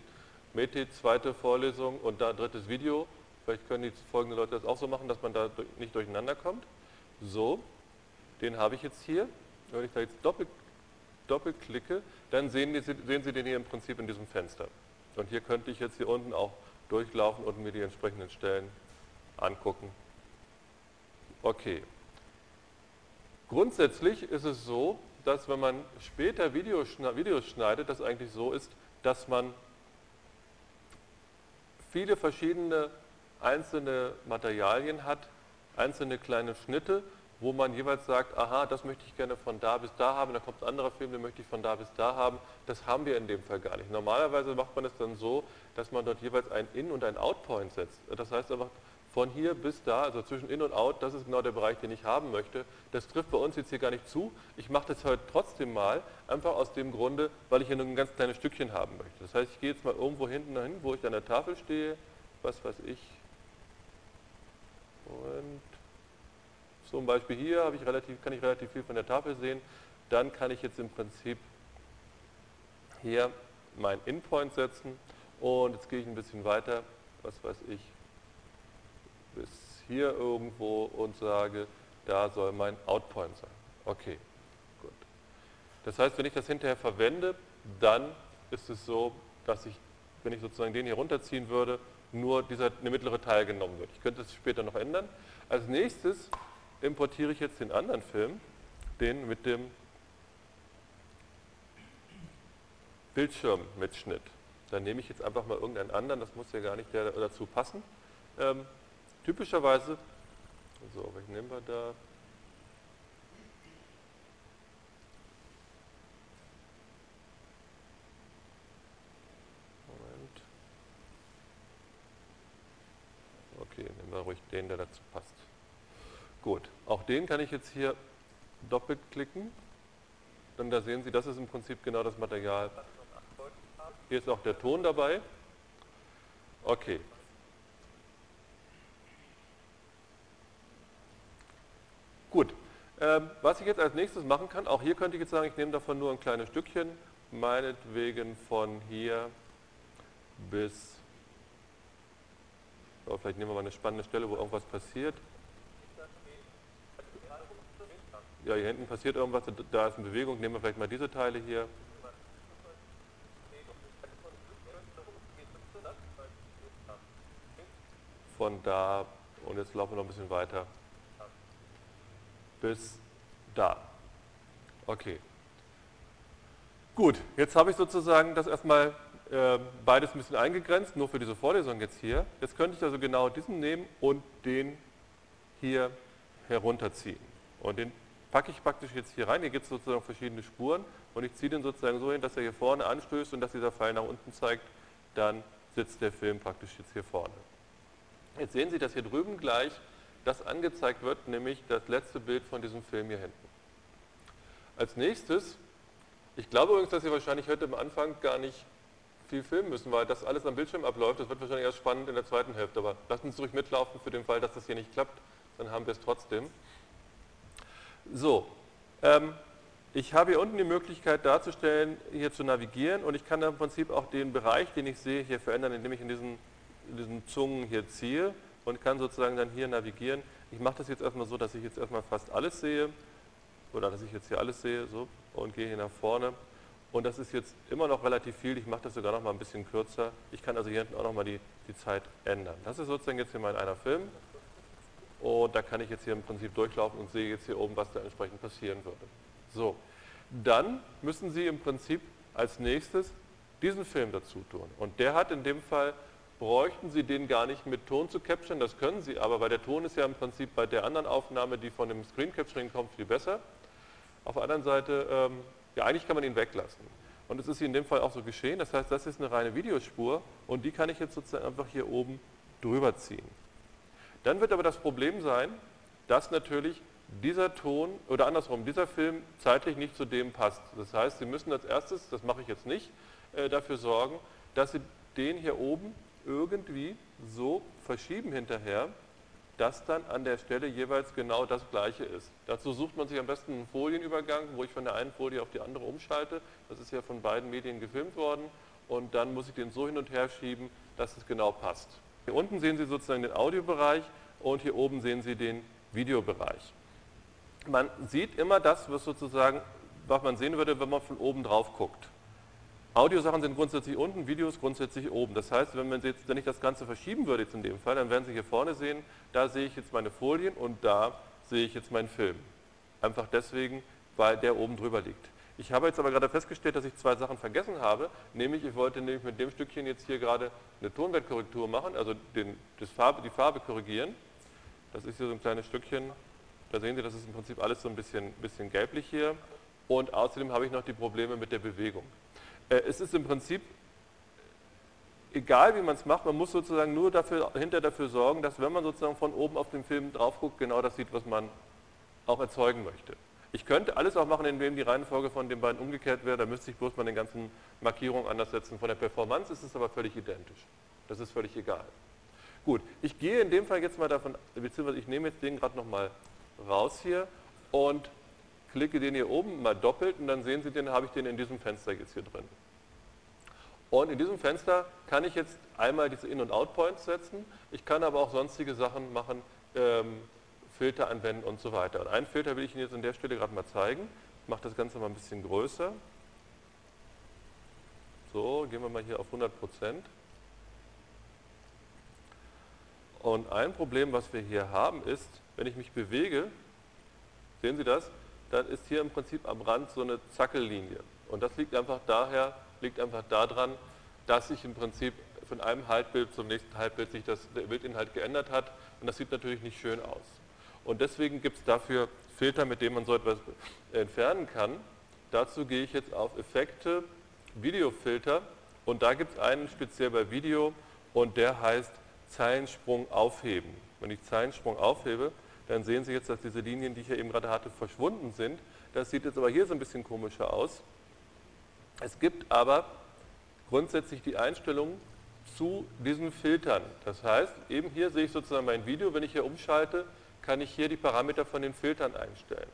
MET zweite Vorlesung und da drittes Video. Vielleicht können die folgenden Leute das auch so machen, dass man da nicht durcheinander kommt. So, den habe ich jetzt hier. Wenn ich da jetzt doppelt doppelklicke, dann sehen, die, sehen Sie den hier im Prinzip in diesem Fenster. Und hier könnte ich jetzt hier unten auch durchlaufen und mir die entsprechenden Stellen angucken. Okay. Grundsätzlich ist es so, dass wenn man später Videos schneidet, das eigentlich so ist, dass man viele verschiedene einzelne Materialien hat, einzelne kleine Schnitte wo man jeweils sagt, aha, das möchte ich gerne von da bis da haben, dann kommt ein anderer Film, den möchte ich von da bis da haben. Das haben wir in dem Fall gar nicht. Normalerweise macht man es dann so, dass man dort jeweils ein In- und ein Out-Point setzt. Das heißt einfach, von hier bis da, also zwischen In und Out, das ist genau der Bereich, den ich haben möchte. Das trifft bei uns jetzt hier gar nicht zu. Ich mache das heute trotzdem mal, einfach aus dem Grunde, weil ich hier nur ein ganz kleines Stückchen haben möchte. Das heißt, ich gehe jetzt mal irgendwo hinten dahin, wo ich an der Tafel stehe, was weiß ich, und zum Beispiel hier ich relativ, kann ich relativ viel von der Tafel sehen. Dann kann ich jetzt im Prinzip hier meinen In-Point setzen und jetzt gehe ich ein bisschen weiter, was weiß ich, bis hier irgendwo und sage, da soll mein Out-Point sein. Okay, gut. Das heißt, wenn ich das hinterher verwende, dann ist es so, dass ich, wenn ich sozusagen den hier runterziehen würde, nur dieser eine mittlere Teil genommen wird. Ich könnte es später noch ändern. Als nächstes importiere ich jetzt den anderen Film, den mit dem Bildschirmmitschnitt. Dann nehme ich jetzt einfach mal irgendeinen anderen, das muss ja gar nicht dazu passen. Ähm, typischerweise, so, welchen nehmen wir da? Moment. Okay, nehmen wir ruhig den, der dazu passt. Gut, auch den kann ich jetzt hier doppelt klicken. Und da sehen Sie, das ist im Prinzip genau das Material. Hier ist auch der Ton dabei. Okay. Gut, ähm, was ich jetzt als nächstes machen kann, auch hier könnte ich jetzt sagen, ich nehme davon nur ein kleines Stückchen, meinetwegen von hier bis, oh, vielleicht nehmen wir mal eine spannende Stelle, wo irgendwas passiert. Ja, hier hinten passiert irgendwas, da ist eine Bewegung, nehmen wir vielleicht mal diese Teile hier. Von da, und jetzt laufen wir noch ein bisschen weiter bis da. Okay. Gut, jetzt habe ich sozusagen das erstmal äh, beides ein bisschen eingegrenzt, nur für diese Vorlesung jetzt hier. Jetzt könnte ich also genau diesen nehmen und den hier herunterziehen. Und den packe ich praktisch jetzt hier rein. Hier gibt es sozusagen verschiedene Spuren und ich ziehe den sozusagen so hin, dass er hier vorne anstößt und dass dieser Pfeil nach unten zeigt. Dann sitzt der Film praktisch jetzt hier vorne. Jetzt sehen Sie, dass hier drüben gleich das angezeigt wird, nämlich das letzte Bild von diesem Film hier hinten. Als nächstes, ich glaube übrigens, dass Sie wahrscheinlich heute am Anfang gar nicht viel filmen müssen, weil das alles am Bildschirm abläuft. Das wird wahrscheinlich erst spannend in der zweiten Hälfte, aber lassen Sie ruhig mitlaufen für den Fall, dass das hier nicht klappt, dann haben wir es trotzdem. So, ähm, ich habe hier unten die Möglichkeit darzustellen, hier zu navigieren und ich kann im Prinzip auch den Bereich, den ich sehe, hier verändern, indem ich in diesen, in diesen Zungen hier ziehe und kann sozusagen dann hier navigieren. Ich mache das jetzt erstmal so, dass ich jetzt erstmal fast alles sehe oder dass ich jetzt hier alles sehe so, und gehe hier nach vorne. Und das ist jetzt immer noch relativ viel. Ich mache das sogar noch mal ein bisschen kürzer. Ich kann also hier hinten auch noch mal die, die Zeit ändern. Das ist sozusagen jetzt hier mein einer Film. Und da kann ich jetzt hier im Prinzip durchlaufen und sehe jetzt hier oben, was da entsprechend passieren würde. So, dann müssen Sie im Prinzip als nächstes diesen Film dazu tun. Und der hat in dem Fall bräuchten Sie den gar nicht mit Ton zu capturen, das können Sie aber, weil der Ton ist ja im Prinzip bei der anderen Aufnahme, die von dem Screen Capturing kommt, viel besser. Auf der anderen Seite, ähm, ja eigentlich kann man ihn weglassen. Und es ist in dem Fall auch so geschehen, das heißt, das ist eine reine Videospur und die kann ich jetzt sozusagen einfach hier oben drüber ziehen. Dann wird aber das Problem sein, dass natürlich dieser Ton oder andersrum, dieser Film zeitlich nicht zu dem passt. Das heißt, Sie müssen als erstes, das mache ich jetzt nicht, äh, dafür sorgen, dass Sie den hier oben irgendwie so verschieben hinterher, dass dann an der Stelle jeweils genau das gleiche ist. Dazu sucht man sich am besten einen Folienübergang, wo ich von der einen Folie auf die andere umschalte. Das ist ja von beiden Medien gefilmt worden und dann muss ich den so hin und her schieben, dass es genau passt. Hier unten sehen Sie sozusagen den Audiobereich und hier oben sehen Sie den Videobereich. Man sieht immer das, was sozusagen, was man sehen würde, wenn man von oben drauf guckt. Audiosachen sind grundsätzlich unten, Videos grundsätzlich oben. Das heißt, wenn, man jetzt, wenn ich das Ganze verschieben würde jetzt in dem Fall, dann werden Sie hier vorne sehen, da sehe ich jetzt meine Folien und da sehe ich jetzt meinen Film. Einfach deswegen, weil der oben drüber liegt. Ich habe jetzt aber gerade festgestellt, dass ich zwei Sachen vergessen habe, nämlich ich wollte nämlich mit dem Stückchen jetzt hier gerade eine Tonwertkorrektur machen, also den, Farbe, die Farbe korrigieren. Das ist hier so ein kleines Stückchen, da sehen Sie, das ist im Prinzip alles so ein bisschen, bisschen gelblich hier. Und außerdem habe ich noch die Probleme mit der Bewegung. Äh, es ist im Prinzip egal, wie man es macht, man muss sozusagen nur dafür, hinter dafür sorgen, dass wenn man sozusagen von oben auf den Film drauf guckt, genau das sieht, was man auch erzeugen möchte. Ich könnte alles auch machen, indem die Reihenfolge von den beiden umgekehrt wäre, da müsste ich bloß mal den ganzen Markierungen anders setzen. Von der Performance ist es aber völlig identisch. Das ist völlig egal. Gut, ich gehe in dem Fall jetzt mal davon, beziehungsweise ich nehme jetzt den gerade nochmal raus hier und klicke den hier oben mal doppelt und dann sehen Sie, den habe ich den in diesem Fenster jetzt hier drin. Und in diesem Fenster kann ich jetzt einmal diese In- und Out-Points setzen. Ich kann aber auch sonstige Sachen machen, ähm, Filter anwenden und so weiter. Und einen Filter will ich Ihnen jetzt an der Stelle gerade mal zeigen. Ich mache das Ganze mal ein bisschen größer. So, gehen wir mal hier auf 100% Und ein Problem, was wir hier haben, ist, wenn ich mich bewege, sehen Sie das? Dann ist hier im Prinzip am Rand so eine Zackellinie. Und das liegt einfach daher, liegt einfach daran, dass sich im Prinzip von einem Halbbild zum nächsten Halbbild sich das, der Bildinhalt geändert hat. Und das sieht natürlich nicht schön aus. Und deswegen gibt es dafür Filter, mit denen man so etwas entfernen kann. Dazu gehe ich jetzt auf Effekte, Videofilter und da gibt es einen speziell bei Video und der heißt Zeilensprung aufheben. Wenn ich Zeilensprung aufhebe, dann sehen Sie jetzt, dass diese Linien, die ich hier eben gerade hatte, verschwunden sind. Das sieht jetzt aber hier so ein bisschen komischer aus. Es gibt aber grundsätzlich die Einstellung zu diesen Filtern. Das heißt, eben hier sehe ich sozusagen mein Video. Wenn ich hier umschalte, kann ich hier die Parameter von den Filtern einstellen.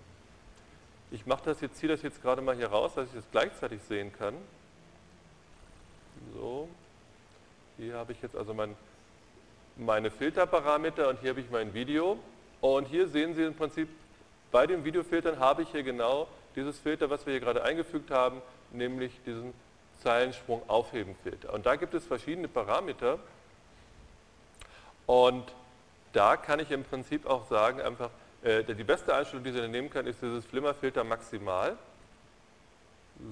Ich mache das jetzt, ziehe das jetzt gerade mal hier raus, dass ich das gleichzeitig sehen kann. So, hier habe ich jetzt also mein, meine Filterparameter und hier habe ich mein Video. Und hier sehen Sie im Prinzip, bei den Videofiltern habe ich hier genau dieses Filter, was wir hier gerade eingefügt haben, nämlich diesen Zeilensprung aufheben Filter. Und da gibt es verschiedene Parameter und da kann ich im Prinzip auch sagen, einfach, äh, die beste Einstellung, die Sie nehmen können, ist dieses Flimmerfilter maximal.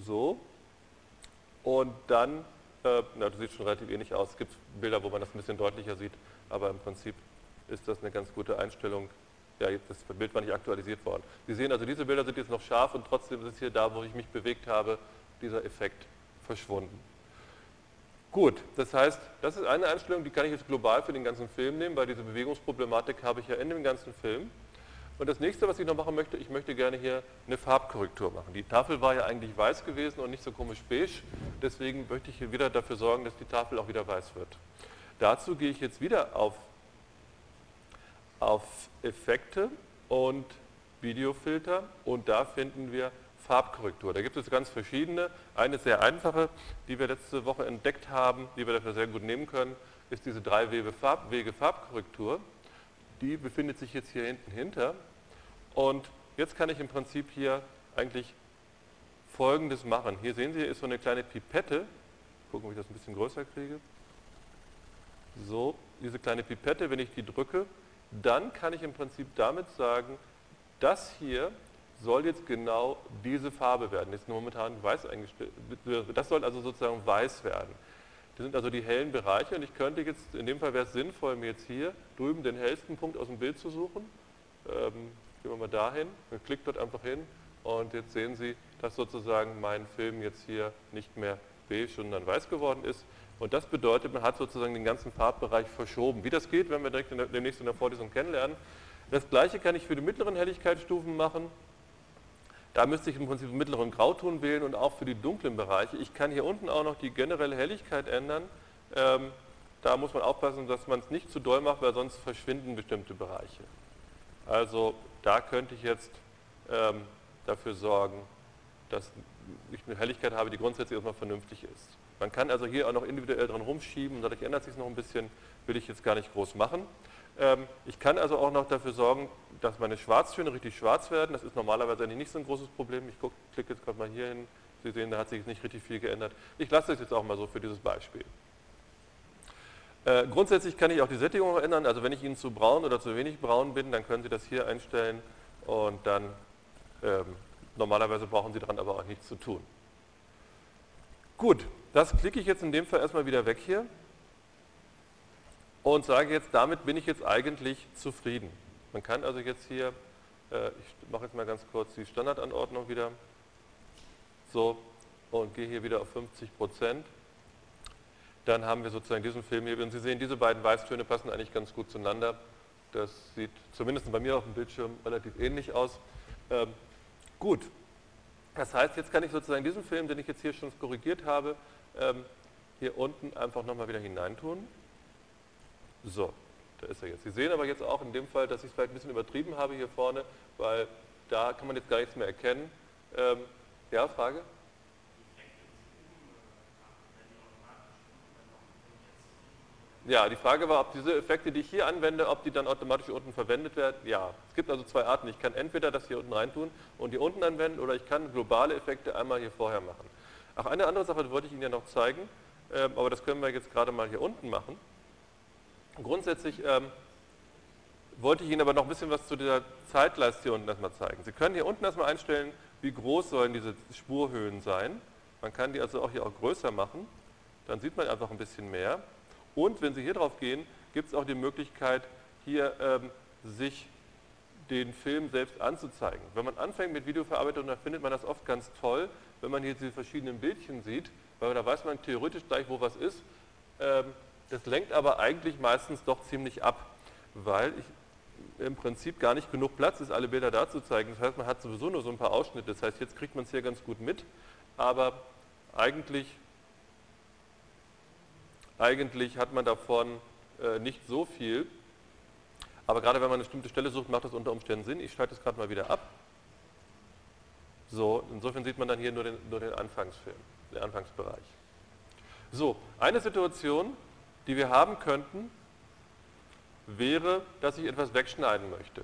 So. Und dann, äh, na, das sieht schon relativ ähnlich aus. Es gibt Bilder, wo man das ein bisschen deutlicher sieht, aber im Prinzip ist das eine ganz gute Einstellung. Ja, das Bild war nicht aktualisiert worden. Sie sehen also, diese Bilder sind jetzt noch scharf und trotzdem ist hier da, wo ich mich bewegt habe, dieser Effekt verschwunden. Gut, das heißt, das ist eine Einstellung, die kann ich jetzt global für den ganzen Film nehmen, weil diese Bewegungsproblematik habe ich ja in dem ganzen Film. Und das nächste, was ich noch machen möchte, ich möchte gerne hier eine Farbkorrektur machen. Die Tafel war ja eigentlich weiß gewesen und nicht so komisch beige, deswegen möchte ich hier wieder dafür sorgen, dass die Tafel auch wieder weiß wird. Dazu gehe ich jetzt wieder auf, auf Effekte und Videofilter und da finden wir Farbkorrektur. Da gibt es ganz verschiedene. Eine sehr einfache, die wir letzte Woche entdeckt haben, die wir dafür sehr gut nehmen können, ist diese Drei-Wege Farbkorrektur. Die befindet sich jetzt hier hinten hinter. Und jetzt kann ich im Prinzip hier eigentlich Folgendes machen. Hier sehen Sie, ist so eine kleine Pipette. Gucken, ob ich das ein bisschen größer kriege. So, diese kleine Pipette, wenn ich die drücke, dann kann ich im Prinzip damit sagen, das hier soll jetzt genau diese Farbe werden. Ist momentan weiß eingestellt. Das soll also sozusagen weiß werden. Das sind also die hellen Bereiche und ich könnte jetzt, in dem Fall wäre es sinnvoll, mir jetzt hier drüben den hellsten Punkt aus dem Bild zu suchen. Ähm, gehen wir mal dahin, klickt dort einfach hin und jetzt sehen Sie, dass sozusagen mein Film jetzt hier nicht mehr beige, sondern weiß geworden ist. Und das bedeutet, man hat sozusagen den ganzen Farbbereich verschoben. Wie das geht, werden wir direkt in der, demnächst in der Vorlesung kennenlernen. Das gleiche kann ich für die mittleren Helligkeitsstufen machen. Da müsste ich im Prinzip einen mittleren Grauton wählen und auch für die dunklen Bereiche. Ich kann hier unten auch noch die generelle Helligkeit ändern. Ähm, da muss man aufpassen, dass man es nicht zu doll macht, weil sonst verschwinden bestimmte Bereiche. Also da könnte ich jetzt ähm, dafür sorgen, dass ich eine Helligkeit habe, die grundsätzlich erstmal vernünftig ist. Man kann also hier auch noch individuell dran rumschieben und dadurch ändert sich es noch ein bisschen, will ich jetzt gar nicht groß machen. Ähm, ich kann also auch noch dafür sorgen, dass meine Schwarztöne richtig schwarz werden. Das ist normalerweise eigentlich nicht so ein großes Problem. Ich klicke jetzt gerade mal hier hin. Sie sehen, da hat sich jetzt nicht richtig viel geändert. Ich lasse es jetzt auch mal so für dieses Beispiel. Äh, grundsätzlich kann ich auch die Sättigung ändern. Also wenn ich Ihnen zu braun oder zu wenig braun bin, dann können Sie das hier einstellen und dann ähm, normalerweise brauchen Sie daran aber auch nichts zu tun. Gut, das klicke ich jetzt in dem Fall erstmal wieder weg hier und sage jetzt, damit bin ich jetzt eigentlich zufrieden. Man kann also jetzt hier, äh, ich mache jetzt mal ganz kurz die Standardanordnung wieder, so, und gehe hier wieder auf 50 Prozent. Dann haben wir sozusagen diesen Film hier, und Sie sehen, diese beiden Weißtöne passen eigentlich ganz gut zueinander. Das sieht zumindest bei mir auf dem Bildschirm relativ ähnlich aus. Ähm, gut, das heißt, jetzt kann ich sozusagen diesen Film, den ich jetzt hier schon korrigiert habe, hier unten einfach nochmal wieder hineintun. So, da ist er jetzt. Sie sehen aber jetzt auch in dem Fall, dass ich es vielleicht ein bisschen übertrieben habe hier vorne, weil da kann man jetzt gar nichts mehr erkennen. Ähm, ja, Frage? Ja, die Frage war, ob diese Effekte, die ich hier anwende, ob die dann automatisch hier unten verwendet werden. Ja, es gibt also zwei Arten. Ich kann entweder das hier unten reintun und hier unten anwenden oder ich kann globale Effekte einmal hier vorher machen. Ach, eine andere Sache wollte ich Ihnen ja noch zeigen, ähm, aber das können wir jetzt gerade mal hier unten machen. Grundsätzlich, ähm, wollte ich Ihnen aber noch ein bisschen was zu dieser Zeitleiste hier unten erstmal zeigen. Sie können hier unten erstmal einstellen, wie groß sollen diese Spurhöhen sein. Man kann die also auch hier auch größer machen. Dann sieht man einfach ein bisschen mehr. Und wenn Sie hier drauf gehen, gibt es auch die Möglichkeit, hier ähm, sich den Film selbst anzuzeigen. Wenn man anfängt mit Videoverarbeitung, dann findet man das oft ganz toll, wenn man hier diese verschiedenen Bildchen sieht, weil da weiß man theoretisch gleich, wo was ist. Ähm, das lenkt aber eigentlich meistens doch ziemlich ab, weil im Prinzip gar nicht genug Platz ist, alle Bilder da zu zeigen. Das heißt, man hat sowieso nur so ein paar Ausschnitte. Das heißt, jetzt kriegt man es hier ganz gut mit, aber eigentlich, eigentlich hat man davon äh, nicht so viel. Aber gerade wenn man eine bestimmte Stelle sucht, macht das unter Umständen Sinn. Ich schalte es gerade mal wieder ab. So, insofern sieht man dann hier nur den, nur den Anfangsfilm, den Anfangsbereich. So, eine Situation, die wir haben könnten, wäre, dass ich etwas wegschneiden möchte.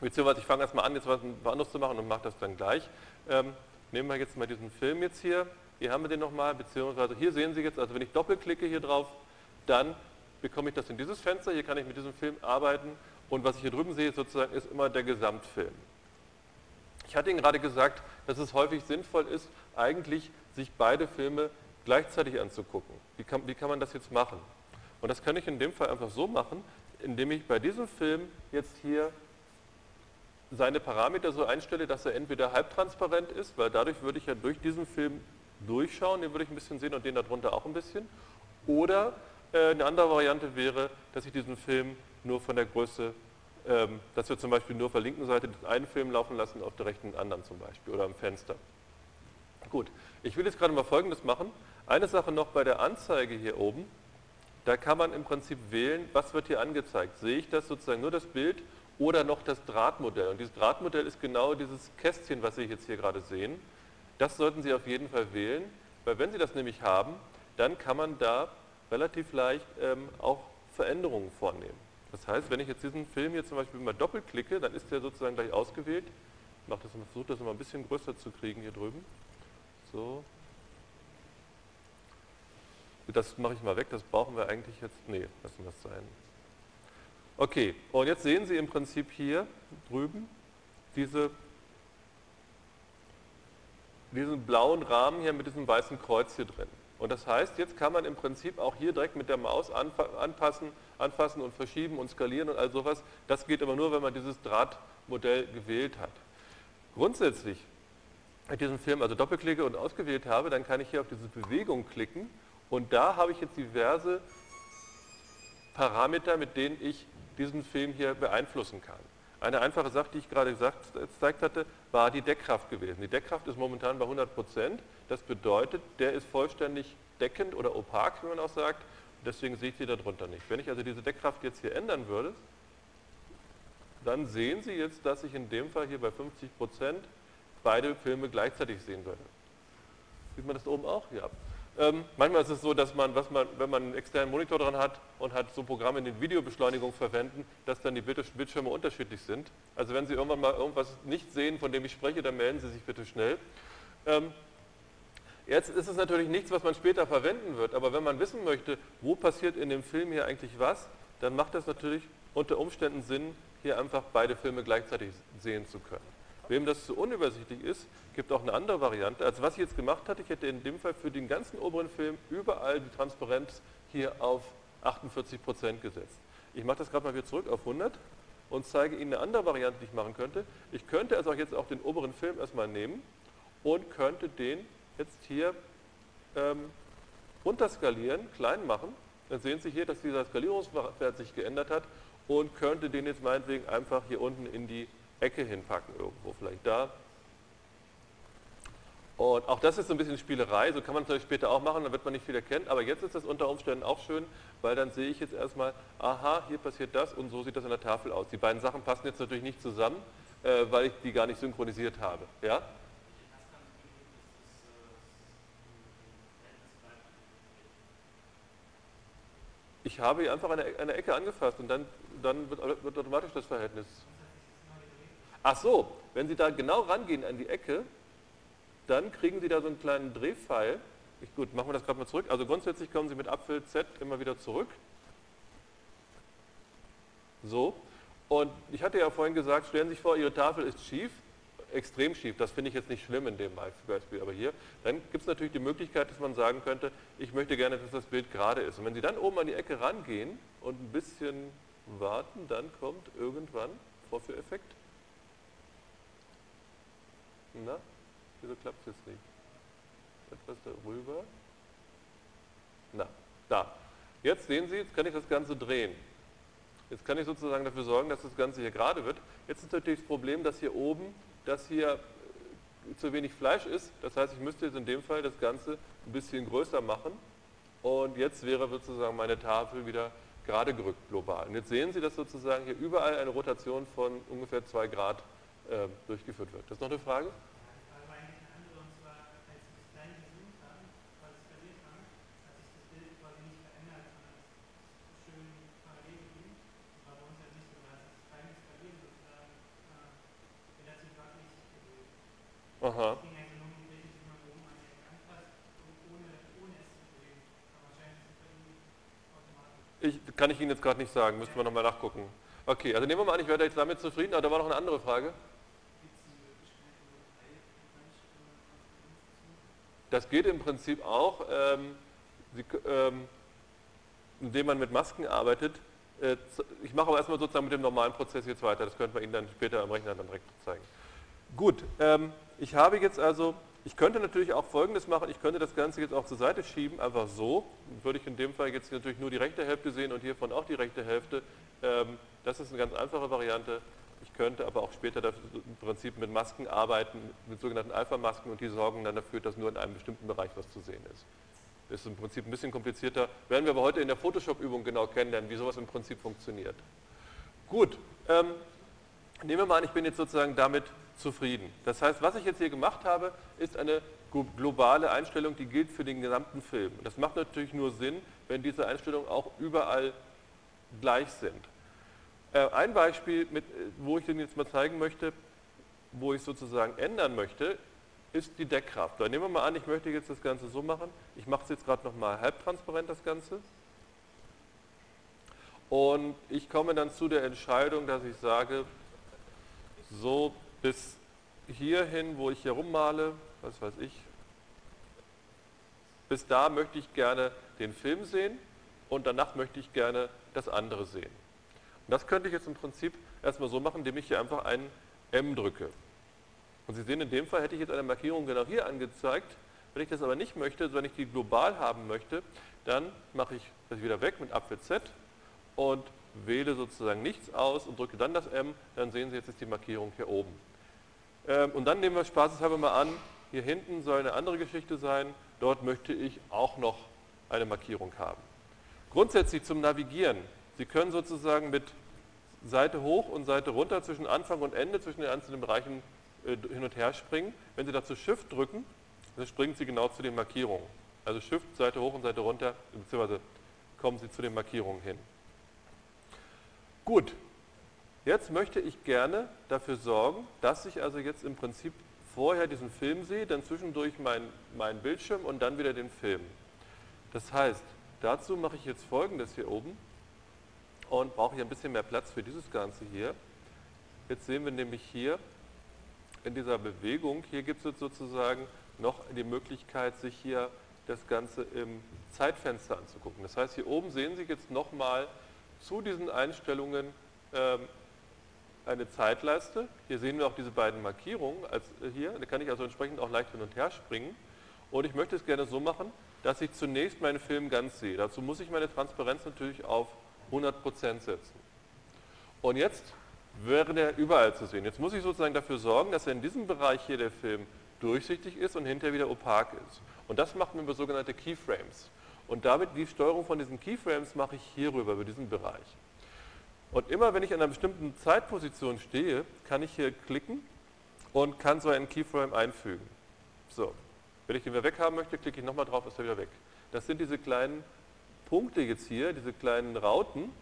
Beziehungsweise ich fange erstmal an, jetzt was anderes zu machen und mache das dann gleich. Ähm, nehmen wir jetzt mal diesen Film jetzt hier. Hier haben wir den nochmal, beziehungsweise hier sehen Sie jetzt, also wenn ich doppelklicke hier drauf, dann bekomme ich das in dieses Fenster. Hier kann ich mit diesem Film arbeiten und was ich hier drüben sehe, sozusagen ist immer der Gesamtfilm. Ich hatte Ihnen gerade gesagt, dass es häufig sinnvoll ist, eigentlich sich beide Filme gleichzeitig anzugucken. Wie kann, wie kann man das jetzt machen? Und das kann ich in dem Fall einfach so machen, indem ich bei diesem Film jetzt hier seine Parameter so einstelle, dass er entweder halbtransparent ist, weil dadurch würde ich ja durch diesen Film durchschauen, den würde ich ein bisschen sehen und den darunter auch ein bisschen. Oder äh, eine andere Variante wäre, dass ich diesen Film nur von der Größe dass wir zum Beispiel nur auf der linken Seite einen Film laufen lassen, auf der rechten anderen zum Beispiel oder am Fenster. Gut, ich will jetzt gerade mal Folgendes machen. Eine Sache noch bei der Anzeige hier oben. Da kann man im Prinzip wählen, was wird hier angezeigt. Sehe ich das sozusagen nur das Bild oder noch das Drahtmodell? Und dieses Drahtmodell ist genau dieses Kästchen, was Sie jetzt hier gerade sehen. Das sollten Sie auf jeden Fall wählen, weil wenn Sie das nämlich haben, dann kann man da relativ leicht ähm, auch Veränderungen vornehmen. Das heißt, wenn ich jetzt diesen Film hier zum Beispiel mal doppelklicke, dann ist der sozusagen gleich ausgewählt. Ich versuche das mal ein bisschen größer zu kriegen hier drüben. So. Das mache ich mal weg, das brauchen wir eigentlich jetzt. Nee, lassen wir es sein. Okay, und jetzt sehen Sie im Prinzip hier drüben diese, diesen blauen Rahmen hier mit diesem weißen Kreuz hier drin. Und das heißt, jetzt kann man im Prinzip auch hier direkt mit der Maus anpassen, anfassen und verschieben und skalieren und all sowas. Das geht aber nur, wenn man dieses Drahtmodell gewählt hat. Grundsätzlich, wenn ich diesen Film also doppelklicke und ausgewählt habe, dann kann ich hier auf diese Bewegung klicken und da habe ich jetzt diverse Parameter, mit denen ich diesen Film hier beeinflussen kann. Eine einfache Sache, die ich gerade gezeigt hatte, war die Deckkraft gewesen. Die Deckkraft ist momentan bei 100 Prozent. Das bedeutet, der ist vollständig deckend oder opak, wie man auch sagt. Deswegen sehe ich sie darunter nicht. Wenn ich also diese Deckkraft jetzt hier ändern würde, dann sehen Sie jetzt, dass ich in dem Fall hier bei 50 Prozent beide Filme gleichzeitig sehen würde. Sieht man das oben auch? Ja. Ähm, manchmal ist es so, dass man, man, wenn man einen externen Monitor dran hat und hat so Programme, die Videobeschleunigung verwenden, dass dann die Bildschirme unterschiedlich sind. Also wenn Sie irgendwann mal irgendwas nicht sehen, von dem ich spreche, dann melden Sie sich bitte schnell. Ähm, jetzt ist es natürlich nichts, was man später verwenden wird, aber wenn man wissen möchte, wo passiert in dem Film hier eigentlich was, dann macht es natürlich unter Umständen Sinn, hier einfach beide Filme gleichzeitig sehen zu können. Wem das zu unübersichtlich ist, gibt auch eine andere Variante. Also was ich jetzt gemacht hatte, ich hätte in dem Fall für den ganzen oberen Film überall die Transparenz hier auf 48 Prozent gesetzt. Ich mache das gerade mal wieder zurück auf 100 und zeige Ihnen eine andere Variante, die ich machen könnte. Ich könnte also jetzt auch den oberen Film erstmal nehmen und könnte den jetzt hier ähm, runterskalieren, klein machen. Dann sehen Sie hier, dass dieser Skalierungswert sich geändert hat und könnte den jetzt meinetwegen einfach hier unten in die Ecke hinpacken irgendwo, vielleicht da. Und auch das ist so ein bisschen Spielerei, so kann man es natürlich später auch machen, dann wird man nicht viel erkennen, aber jetzt ist das unter Umständen auch schön, weil dann sehe ich jetzt erstmal, aha, hier passiert das und so sieht das an der Tafel aus. Die beiden Sachen passen jetzt natürlich nicht zusammen, äh, weil ich die gar nicht synchronisiert habe. Ja? Ich habe hier einfach eine, eine Ecke angefasst und dann, dann wird, wird automatisch das Verhältnis Ach so, wenn Sie da genau rangehen an die Ecke, dann kriegen Sie da so einen kleinen Drehpfeil. Ich, gut, machen wir das gerade mal zurück. Also grundsätzlich kommen Sie mit Apfel Z immer wieder zurück. So. Und ich hatte ja vorhin gesagt, stellen Sie sich vor, Ihre Tafel ist schief, extrem schief, das finde ich jetzt nicht schlimm in dem Beispiel, aber hier, dann gibt es natürlich die Möglichkeit, dass man sagen könnte, ich möchte gerne, dass das Bild gerade ist. Und wenn Sie dann oben an die Ecke rangehen und ein bisschen warten, dann kommt irgendwann Vorführeffekt. Na, wieso klappt es jetzt nicht? Etwas darüber. Na, da. Jetzt sehen Sie, jetzt kann ich das Ganze drehen. Jetzt kann ich sozusagen dafür sorgen, dass das Ganze hier gerade wird. Jetzt ist natürlich das Problem, dass hier oben, dass hier äh, zu wenig Fleisch ist. Das heißt, ich müsste jetzt in dem Fall das Ganze ein bisschen größer machen. Und jetzt wäre sozusagen meine Tafel wieder gerade gerückt global. Und jetzt sehen Sie, dass sozusagen hier überall eine Rotation von ungefähr 2 Grad äh, durchgeführt wird. Das ist noch eine Frage? Aha. Ich, kann ich Ihnen jetzt gerade nicht sagen, müssten wir nochmal nachgucken. Okay, also nehmen wir mal an, ich werde jetzt damit zufrieden, aber da war noch eine andere Frage. Das geht im Prinzip auch, ähm, Sie, ähm, indem man mit Masken arbeitet. Äh, ich mache aber erstmal sozusagen mit dem normalen Prozess jetzt weiter, das könnten wir Ihnen dann später am Rechner dann direkt zeigen. Gut, ähm, ich habe jetzt also, ich könnte natürlich auch folgendes machen, ich könnte das Ganze jetzt auch zur Seite schieben, einfach so. Würde ich in dem Fall jetzt natürlich nur die rechte Hälfte sehen und hiervon auch die rechte Hälfte. Das ist eine ganz einfache Variante. Ich könnte aber auch später im Prinzip mit Masken arbeiten, mit sogenannten Alpha-Masken und die sorgen dann dafür, dass nur in einem bestimmten Bereich was zu sehen ist. Das ist im Prinzip ein bisschen komplizierter. Werden wir aber heute in der Photoshop-Übung genau kennenlernen, wie sowas im Prinzip funktioniert. Gut, ähm, nehmen wir mal an, ich bin jetzt sozusagen damit zufrieden. Das heißt, was ich jetzt hier gemacht habe, ist eine globale Einstellung, die gilt für den gesamten Film. das macht natürlich nur Sinn, wenn diese Einstellungen auch überall gleich sind. Äh, ein Beispiel, mit, äh, wo ich Ihnen jetzt mal zeigen möchte, wo ich sozusagen ändern möchte, ist die Deckkraft. Da nehmen wir mal an, ich möchte jetzt das Ganze so machen. Ich mache es jetzt gerade nochmal halbtransparent, das Ganze. Und ich komme dann zu der Entscheidung, dass ich sage, so bis hierhin, wo ich hier rummale, was weiß ich, bis da möchte ich gerne den Film sehen und danach möchte ich gerne das andere sehen. Das könnte ich jetzt im Prinzip erstmal so machen, indem ich hier einfach ein M drücke. Und Sie sehen, in dem Fall hätte ich jetzt eine Markierung genau hier angezeigt. Wenn ich das aber nicht möchte, wenn ich die global haben möchte, dann mache ich das wieder weg mit Apfel Z und wähle sozusagen nichts aus und drücke dann das M, dann sehen Sie, jetzt ist die Markierung hier oben. Ähm, und dann nehmen wir spaßeshalber mal an, hier hinten soll eine andere Geschichte sein, dort möchte ich auch noch eine Markierung haben. Grundsätzlich zum Navigieren, Sie können sozusagen mit Seite hoch und Seite runter zwischen Anfang und Ende, zwischen den einzelnen Bereichen äh, hin und her springen. Wenn Sie dazu Shift drücken, dann springen Sie genau zu den Markierungen. Also Shift, Seite hoch und Seite runter, beziehungsweise kommen Sie zu den Markierungen hin. Gut, Jetzt möchte ich gerne dafür sorgen, dass ich also jetzt im Prinzip vorher diesen Film sehe, dann zwischendurch meinen mein Bildschirm und dann wieder den Film. Das heißt, dazu mache ich jetzt folgendes hier oben und brauche hier ein bisschen mehr Platz für dieses Ganze hier. Jetzt sehen wir nämlich hier in dieser Bewegung, hier gibt es sozusagen noch die Möglichkeit, sich hier das Ganze im Zeitfenster anzugucken. Das heißt, hier oben sehen Sie jetzt nochmal zu diesen Einstellungen ähm, eine Zeitleiste. Hier sehen wir auch diese beiden Markierungen als äh, hier. Da kann ich also entsprechend auch leicht hin und her springen. Und ich möchte es gerne so machen, dass ich zunächst meinen Film ganz sehe. Dazu muss ich meine Transparenz natürlich auf 100% setzen. Und jetzt wäre der überall zu sehen. Jetzt muss ich sozusagen dafür sorgen, dass in diesem Bereich hier der Film durchsichtig ist und hinterher wieder opak ist. Und das macht man über sogenannte Keyframes. Und damit die Steuerung von diesen Keyframes mache ich hierüber, über diesen Bereich. Und immer wenn ich an einer bestimmten Zeitposition stehe, kann ich hier klicken und kann so einen Keyframe einfügen. So, wenn ich den wieder weghaben möchte, klicke ich nochmal drauf, ist er wieder weg. Das sind diese kleinen Punkte jetzt hier, diese kleinen Rauten.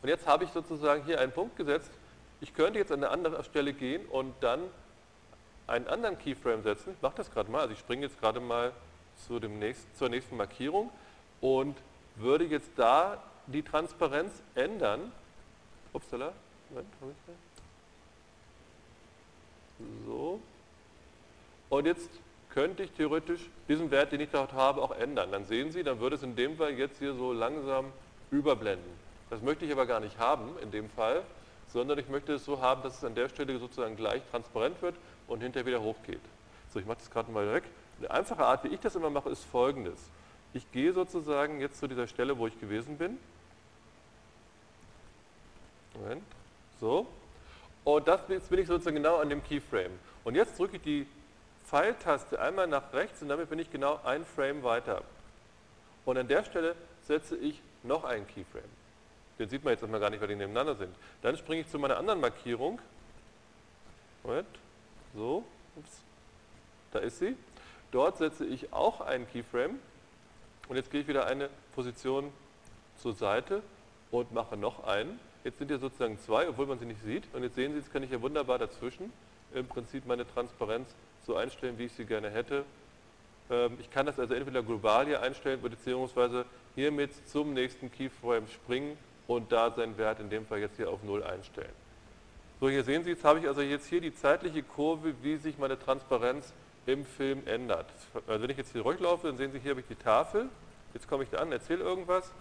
Und jetzt habe ich sozusagen hier einen Punkt gesetzt. Ich könnte jetzt an eine andere Stelle gehen und dann einen anderen Keyframe setzen. Ich mache das gerade mal. Also ich springe jetzt gerade mal zu dem nächsten, zur nächsten Markierung und würde jetzt da die Transparenz ändern, upsala, Moment, so. Und jetzt könnte ich theoretisch diesen Wert, den ich dort habe, auch ändern. Dann sehen Sie, dann würde es in dem Fall jetzt hier so langsam überblenden. Das möchte ich aber gar nicht haben in dem Fall, sondern ich möchte es so haben, dass es an der Stelle sozusagen gleich transparent wird und hinterher wieder hochgeht. So, ich mache das gerade mal weg. Eine einfache Art, wie ich das immer mache, ist folgendes. Ich gehe sozusagen jetzt zu dieser Stelle, wo ich gewesen bin. Moment. So. Und das, jetzt bin ich sozusagen genau an dem Keyframe. Und jetzt drücke ich die Pfeiltaste einmal nach rechts und damit bin ich genau ein Frame weiter. Und an der Stelle setze ich noch einen Keyframe. Den sieht man jetzt erstmal gar nicht, weil die nebeneinander sind. Dann springe ich zu meiner anderen Markierung. Moment. So. Ups. Da ist sie. Dort setze ich auch einen Keyframe. Und jetzt gehe ich wieder eine Position zur Seite und mache noch einen. Jetzt sind hier sozusagen zwei, obwohl man sie nicht sieht. Und jetzt sehen Sie, jetzt kann ich hier wunderbar dazwischen im Prinzip meine Transparenz so einstellen, wie ich sie gerne hätte. Ähm, ich kann das also entweder global hier einstellen, beziehungsweise hiermit zum nächsten Keyframe springen und da seinen Wert in dem Fall jetzt hier auf 0 einstellen. So, hier sehen Sie, jetzt habe ich also jetzt hier die zeitliche Kurve, wie sich meine Transparenz im Film ändert. Also wenn ich jetzt hier durchlaufe, dann sehen Sie, hier habe ich die Tafel. Jetzt komme ich da an, erzähle irgendwas.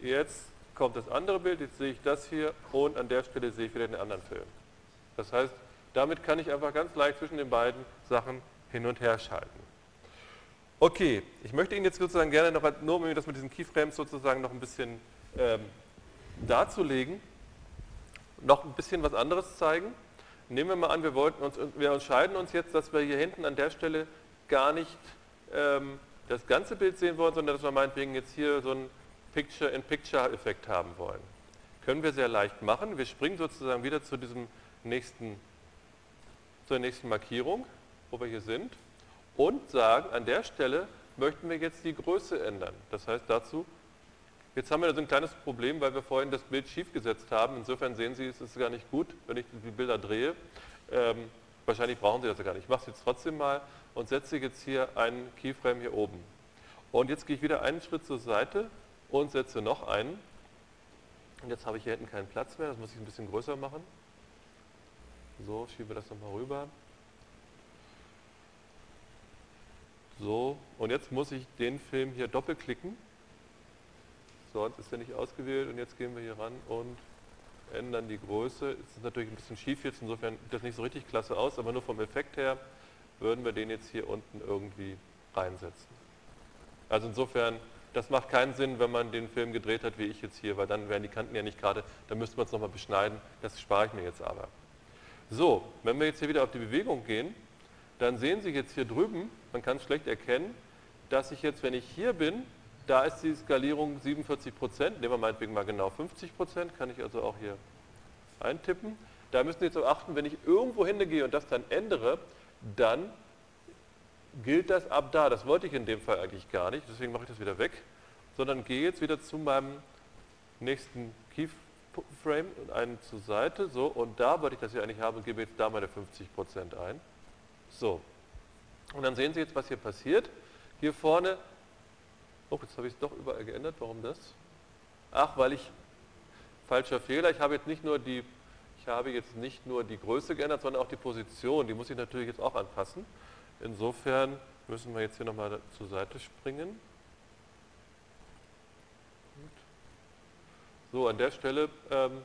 Jetzt kommt das andere Bild, jetzt sehe ich das hier und an der Stelle sehe ich wieder den anderen Film. Das heißt, damit kann ich einfach ganz leicht zwischen den beiden Sachen hin und her schalten. Okay, ich möchte Ihnen jetzt sozusagen gerne noch, nur um das mit diesen Keyframes sozusagen noch ein bisschen ähm, darzulegen, noch ein bisschen was anderes zeigen. Nehmen wir mal an, wir, wollten uns, wir entscheiden uns jetzt, dass wir hier hinten an der Stelle gar nicht ähm, das ganze Bild sehen wollen, sondern dass wir meinetwegen jetzt hier so einen Picture-in-Picture-Effekt haben wollen. Können wir sehr leicht machen. Wir springen sozusagen wieder zu diesem nächsten, zur nächsten Markierung, wo wir hier sind, und sagen, an der Stelle möchten wir jetzt die Größe ändern. Das heißt dazu Jetzt haben wir so ein kleines Problem, weil wir vorhin das Bild schief gesetzt haben. Insofern sehen Sie, es ist gar nicht gut, wenn ich die Bilder drehe. Ähm, wahrscheinlich brauchen Sie das ja gar nicht. Ich mache es jetzt trotzdem mal und setze jetzt hier einen Keyframe hier oben. Und jetzt gehe ich wieder einen Schritt zur Seite und setze noch einen. Und jetzt habe ich hier hinten keinen Platz mehr, das muss ich ein bisschen größer machen. So, schiebe das nochmal rüber. So, und jetzt muss ich den Film hier doppelklicken sonst ist er nicht ausgewählt und jetzt gehen wir hier ran und ändern die Größe. Es ist natürlich ein bisschen schief jetzt, insofern sieht das nicht so richtig klasse aus, aber nur vom Effekt her würden wir den jetzt hier unten irgendwie reinsetzen. Also insofern, das macht keinen Sinn, wenn man den Film gedreht hat, wie ich jetzt hier, weil dann wären die Kanten ja nicht gerade, dann müsste man es nochmal beschneiden, das spare ich mir jetzt aber. So, wenn wir jetzt hier wieder auf die Bewegung gehen, dann sehen Sie jetzt hier drüben, man kann es schlecht erkennen, dass ich jetzt, wenn ich hier bin, da ist die Skalierung 47 Prozent, nehmen wir meinetwegen mal genau 50 Prozent, kann ich also auch hier eintippen. Da müssen Sie jetzt auch achten, wenn ich irgendwo hingehe und das dann ändere, dann gilt das ab da. Das wollte ich in dem Fall eigentlich gar nicht, deswegen mache ich das wieder weg, sondern gehe jetzt wieder zu meinem nächsten Keyframe und einen zur Seite, so, und da wollte ich das hier eigentlich haben und gebe jetzt da meine 50 Prozent ein. So, und dann sehen Sie jetzt, was hier passiert. Hier vorne Oh, jetzt habe ich es doch überall geändert. Warum das? Ach, weil ich falscher Fehler. Ich habe jetzt nicht nur die ich habe jetzt nicht nur die Größe geändert, sondern auch die Position. Die muss ich natürlich jetzt auch anpassen. Insofern müssen wir jetzt hier nochmal zur Seite springen. So, an der Stelle, ähm,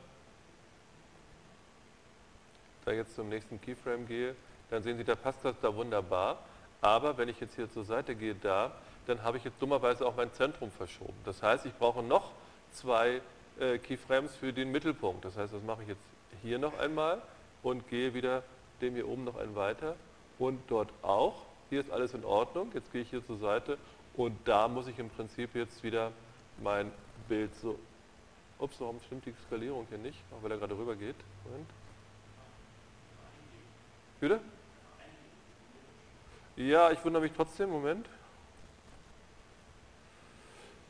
da jetzt zum nächsten Keyframe gehe, dann sehen Sie, da passt das da wunderbar. Aber wenn ich jetzt hier zur Seite gehe, da, dann habe ich jetzt dummerweise auch mein Zentrum verschoben. Das heißt, ich brauche noch zwei äh, Keyframes für den Mittelpunkt. Das heißt, das mache ich jetzt hier noch einmal und gehe wieder dem hier oben noch einen weiter und dort auch. Hier ist alles in Ordnung. Jetzt gehe ich hier zur Seite und da muss ich im Prinzip jetzt wieder mein Bild so. Ups, warum stimmt die Skalierung hier nicht? Auch weil er gerade rüber geht. Moment. Bitte? Ja, ich wundere mich trotzdem. Moment.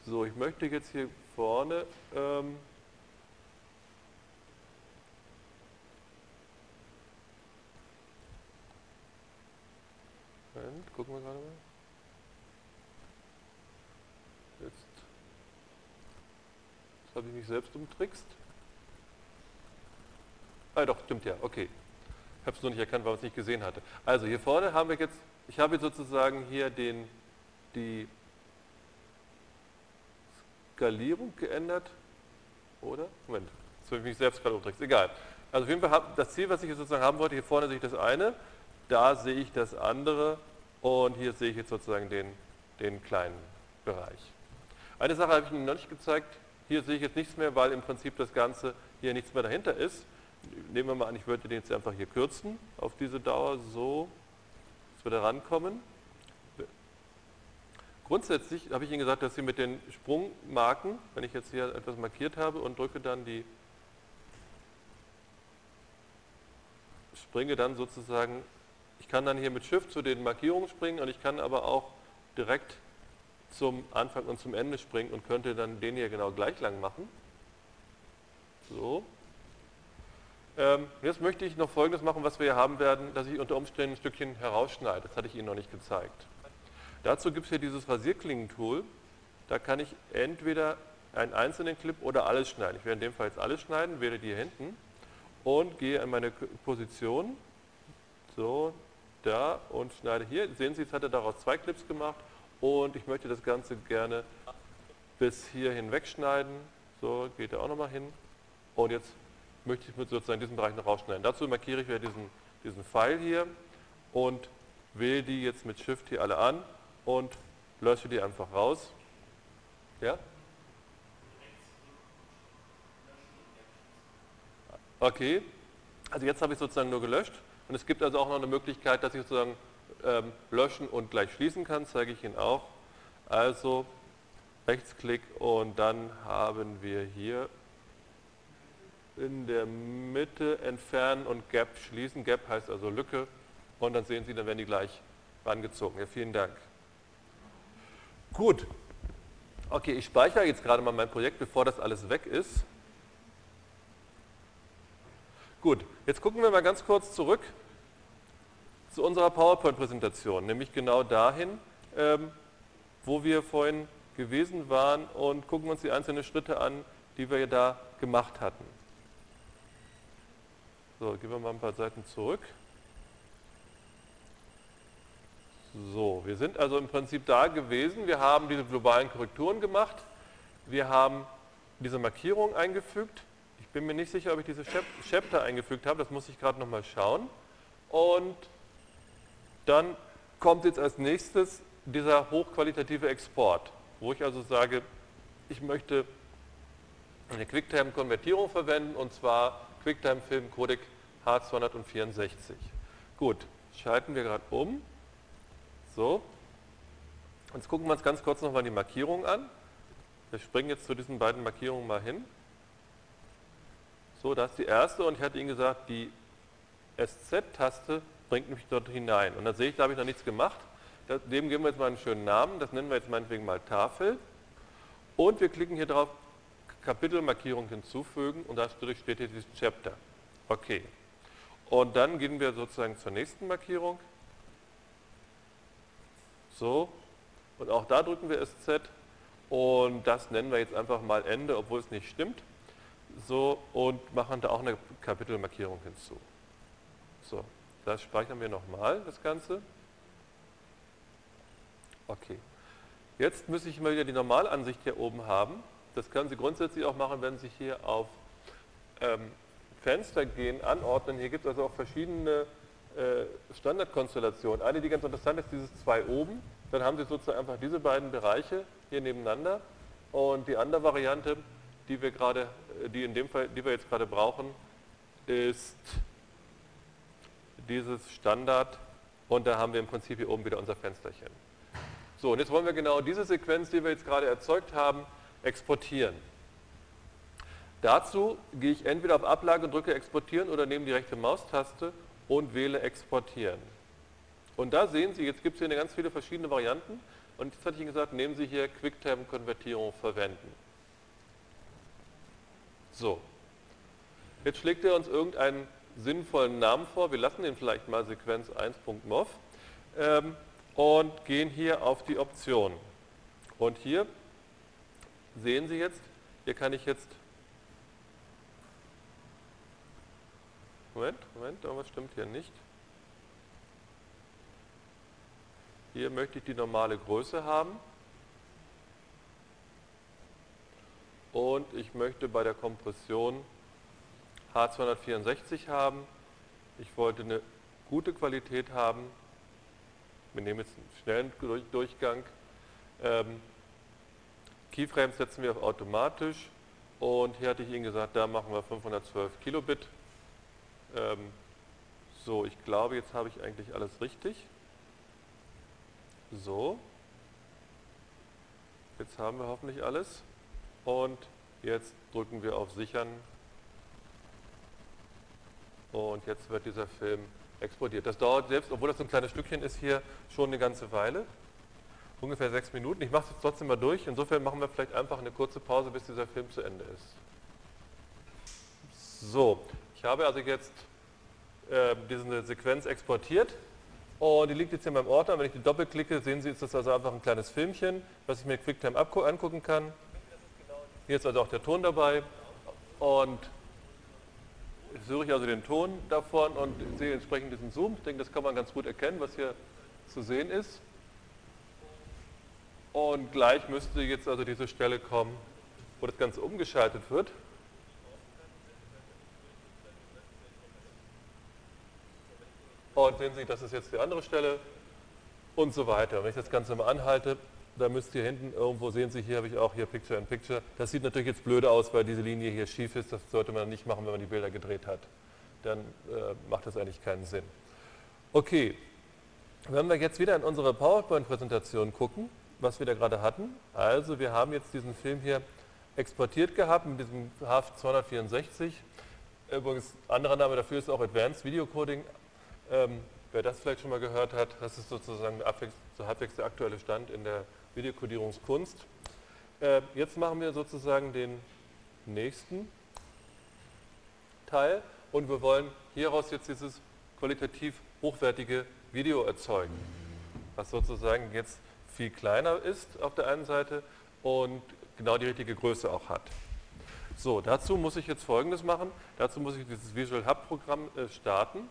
So, ich möchte jetzt hier vorne ähm, Moment, gucken wir gerade mal. Jetzt, jetzt habe ich mich selbst umtrickst. Ah doch, stimmt ja, okay. Ich habe es nur nicht erkannt, weil man es nicht gesehen hatte. Also hier vorne haben wir jetzt, ich habe jetzt sozusagen hier den, die Skalierung geändert, oder? Moment, jetzt habe ich mich selbst gerade umdreht. Egal. Also auf jeden Fall, das Ziel, was ich jetzt sozusagen haben wollte, hier vorne sehe ich das eine, da sehe ich das andere und hier sehe ich jetzt sozusagen den, den kleinen Bereich. Eine Sache habe ich Ihnen noch nicht gezeigt, hier sehe ich jetzt nichts mehr, weil im Prinzip das Ganze hier nichts mehr dahinter ist. Nehmen wir mal an, ich würde den jetzt einfach hier kürzen auf diese Dauer, so, dass wir da rankommen. Grundsätzlich habe ich Ihnen gesagt, dass Sie mit den Sprungmarken, wenn ich jetzt hier etwas markiert habe und drücke dann die, springe dann sozusagen, ich kann dann hier mit Shift zu den Markierungen springen und ich kann aber auch direkt zum Anfang und zum Ende springen und könnte dann den hier genau gleich lang machen. So. Ähm, jetzt möchte ich noch Folgendes machen, was wir hier haben werden, dass ich unter Umständen ein Stückchen herausschneide. Das hatte ich Ihnen noch nicht gezeigt. Dazu gibt es hier dieses Rasierklingen-Tool. Da kann ich entweder einen einzelnen Clip oder alles schneiden. Ich werde in dem Fall jetzt alles schneiden, wähle die hier hinten und gehe in meine Position, so, da und schneide hier. Sehen Sie, jetzt hat er daraus zwei Clips gemacht und ich möchte das Ganze gerne bis hier hinweg schneiden. So, geht er auch nochmal hin. Und jetzt möchte ich mit sozusagen diesen Bereich noch rausschneiden. Dazu markiere ich wieder diesen, diesen Pfeil hier und wähle die jetzt mit Shift hier alle an und lösche die einfach raus. Ja? Okay, also jetzt habe ich sozusagen nur gelöscht und es gibt also auch noch eine Möglichkeit, dass ich sozusagen ähm, löschen und gleich schließen kann, zeige ich Ihnen auch. Also Rechtsklick und dann haben wir hier in der Mitte entfernen und Gap schließen. Gap heißt also Lücke und dann sehen Sie, dann werden die gleich rangezogen. Ja, vielen Dank. Gut. Okay, ich speichere jetzt gerade mal mein Projekt, bevor das alles weg ist. Gut, jetzt gucken wir mal ganz kurz zurück zu unserer PowerPoint-Präsentation, nämlich genau dahin, ähm, wo wir vorhin gewesen waren und gucken uns die einzelnen Schritte an, die wir da gemacht hatten. So, gehen wir mal ein paar Seiten zurück. So, wir sind also im Prinzip da gewesen. Wir haben diese globalen Korrekturen gemacht. Wir haben diese Markierung eingefügt. Ich bin mir nicht sicher, ob ich diese Chapter eingefügt habe. Das muss ich gerade nochmal schauen. Und dann kommt jetzt als nächstes dieser hochqualitative Export, wo ich also sage, ich möchte eine QuickTime-Konvertierung verwenden und zwar QuickTime Film Codec H264. Gut, schalten wir gerade um. So. Jetzt gucken wir uns ganz kurz nochmal die Markierung an. Wir springen jetzt zu diesen beiden Markierungen mal hin. So, das ist die erste und ich hatte Ihnen gesagt, die SZ-Taste bringt mich dort hinein. Und da sehe ich, da habe ich noch nichts gemacht. Dem geben wir jetzt mal einen schönen Namen. Das nennen wir jetzt meinetwegen mal Tafel. Und wir klicken hier drauf, Kapitelmarkierung hinzufügen und da steht hier dieses Chapter. Okay. Und dann gehen wir sozusagen zur nächsten Markierung. So. Und auch da drücken wir SZ. Und das nennen wir jetzt einfach mal Ende, obwohl es nicht stimmt. So. Und machen da auch eine Kapitelmarkierung hinzu. So. Das speichern wir nochmal, das Ganze. Okay. Jetzt müsste ich mal wieder die Normalansicht hier oben haben. Das können Sie grundsätzlich auch machen, wenn Sie hier auf ähm, Fenster gehen, anordnen. Hier gibt es also auch verschiedene äh, Standardkonstellationen. Eine, die ganz interessant ist, dieses zwei oben. Dann haben Sie sozusagen einfach diese beiden Bereiche hier nebeneinander. Und die andere Variante, die wir gerade, äh, die in dem Fall, die wir jetzt gerade brauchen, ist dieses Standard und da haben wir im Prinzip hier oben wieder unser Fensterchen. So, und jetzt wollen wir genau diese Sequenz, die wir jetzt gerade erzeugt haben, exportieren. Dazu gehe ich entweder auf Ablage und drücke Exportieren oder nehme die rechte Maustaste und wähle Exportieren. Und da sehen Sie, jetzt gibt es hier ganz viele verschiedene Varianten und jetzt hatte ich Ihnen gesagt, nehmen Sie hier QuickTime-Konvertierung verwenden. So, jetzt schlägt er uns irgendeinen sinnvollen Namen vor. Wir lassen den vielleicht mal Sequenz 1.mov ähm, und gehen hier auf die Option. Und hier sehen Sie jetzt, hier kann ich jetzt Moment, Moment, irgendwas stimmt hier nicht. Hier möchte ich die normale Größe haben. Und ich möchte bei der Kompression H264 haben. Ich wollte eine gute Qualität haben. Wir nehmen jetzt einen schnellen Durchgang. Ähm, Keyframes setzen wir auf automatisch. Und hier hatte ich Ihnen gesagt, da machen wir 512 Kilobit. Ähm, so, ich glaube, jetzt habe ich eigentlich alles richtig. So. Jetzt haben wir hoffentlich alles. Und jetzt drücken wir auf Sichern. Und jetzt wird dieser Film exportiert. Das dauert selbst, obwohl das ein kleines Stückchen ist, hier schon eine ganze Weile. Ungefähr sechs Minuten. Ich mache es jetzt trotzdem mal durch. Insofern machen wir vielleicht einfach eine kurze Pause, bis dieser Film zu Ende ist. So, ich habe also jetzt äh, diese Sequenz exportiert. Und die liegt jetzt hier in meinem Ordner. Wenn ich die doppelklicke, sehen Sie, ist das also einfach ein kleines Filmchen, was ich mir QuickTime angucken kann. Hier ist also auch der Ton dabei und suche ich also den Ton davon und sehe entsprechend diesen Zoom. Ich denke, das kann man ganz gut erkennen, was hier zu sehen ist. Und gleich müsste jetzt also diese Stelle kommen, wo das Ganze umgeschaltet wird. Und sehen Sie, das ist jetzt die andere Stelle und so weiter. Wenn ich das Ganze mal anhalte, da müsst ihr hinten irgendwo sehen Sie, hier habe ich auch hier Picture in Picture. Das sieht natürlich jetzt blöde aus, weil diese Linie hier schief ist. Das sollte man nicht machen, wenn man die Bilder gedreht hat. Dann äh, macht das eigentlich keinen Sinn. Okay, wenn wir jetzt wieder in unsere PowerPoint-Präsentation gucken, was wir da gerade hatten. Also wir haben jetzt diesen Film hier exportiert gehabt mit diesem HAF 264. Übrigens, anderer Name dafür ist auch Advanced Video Coding. Ähm, wer das vielleicht schon mal gehört hat, das ist sozusagen so halbwegs der aktuelle Stand in der Videokodierungskunst. Äh, jetzt machen wir sozusagen den nächsten Teil und wir wollen hieraus jetzt dieses qualitativ hochwertige Video erzeugen, was sozusagen jetzt viel kleiner ist auf der einen Seite und genau die richtige Größe auch hat. So, dazu muss ich jetzt folgendes machen. Dazu muss ich dieses Visual Hub Programm äh, starten.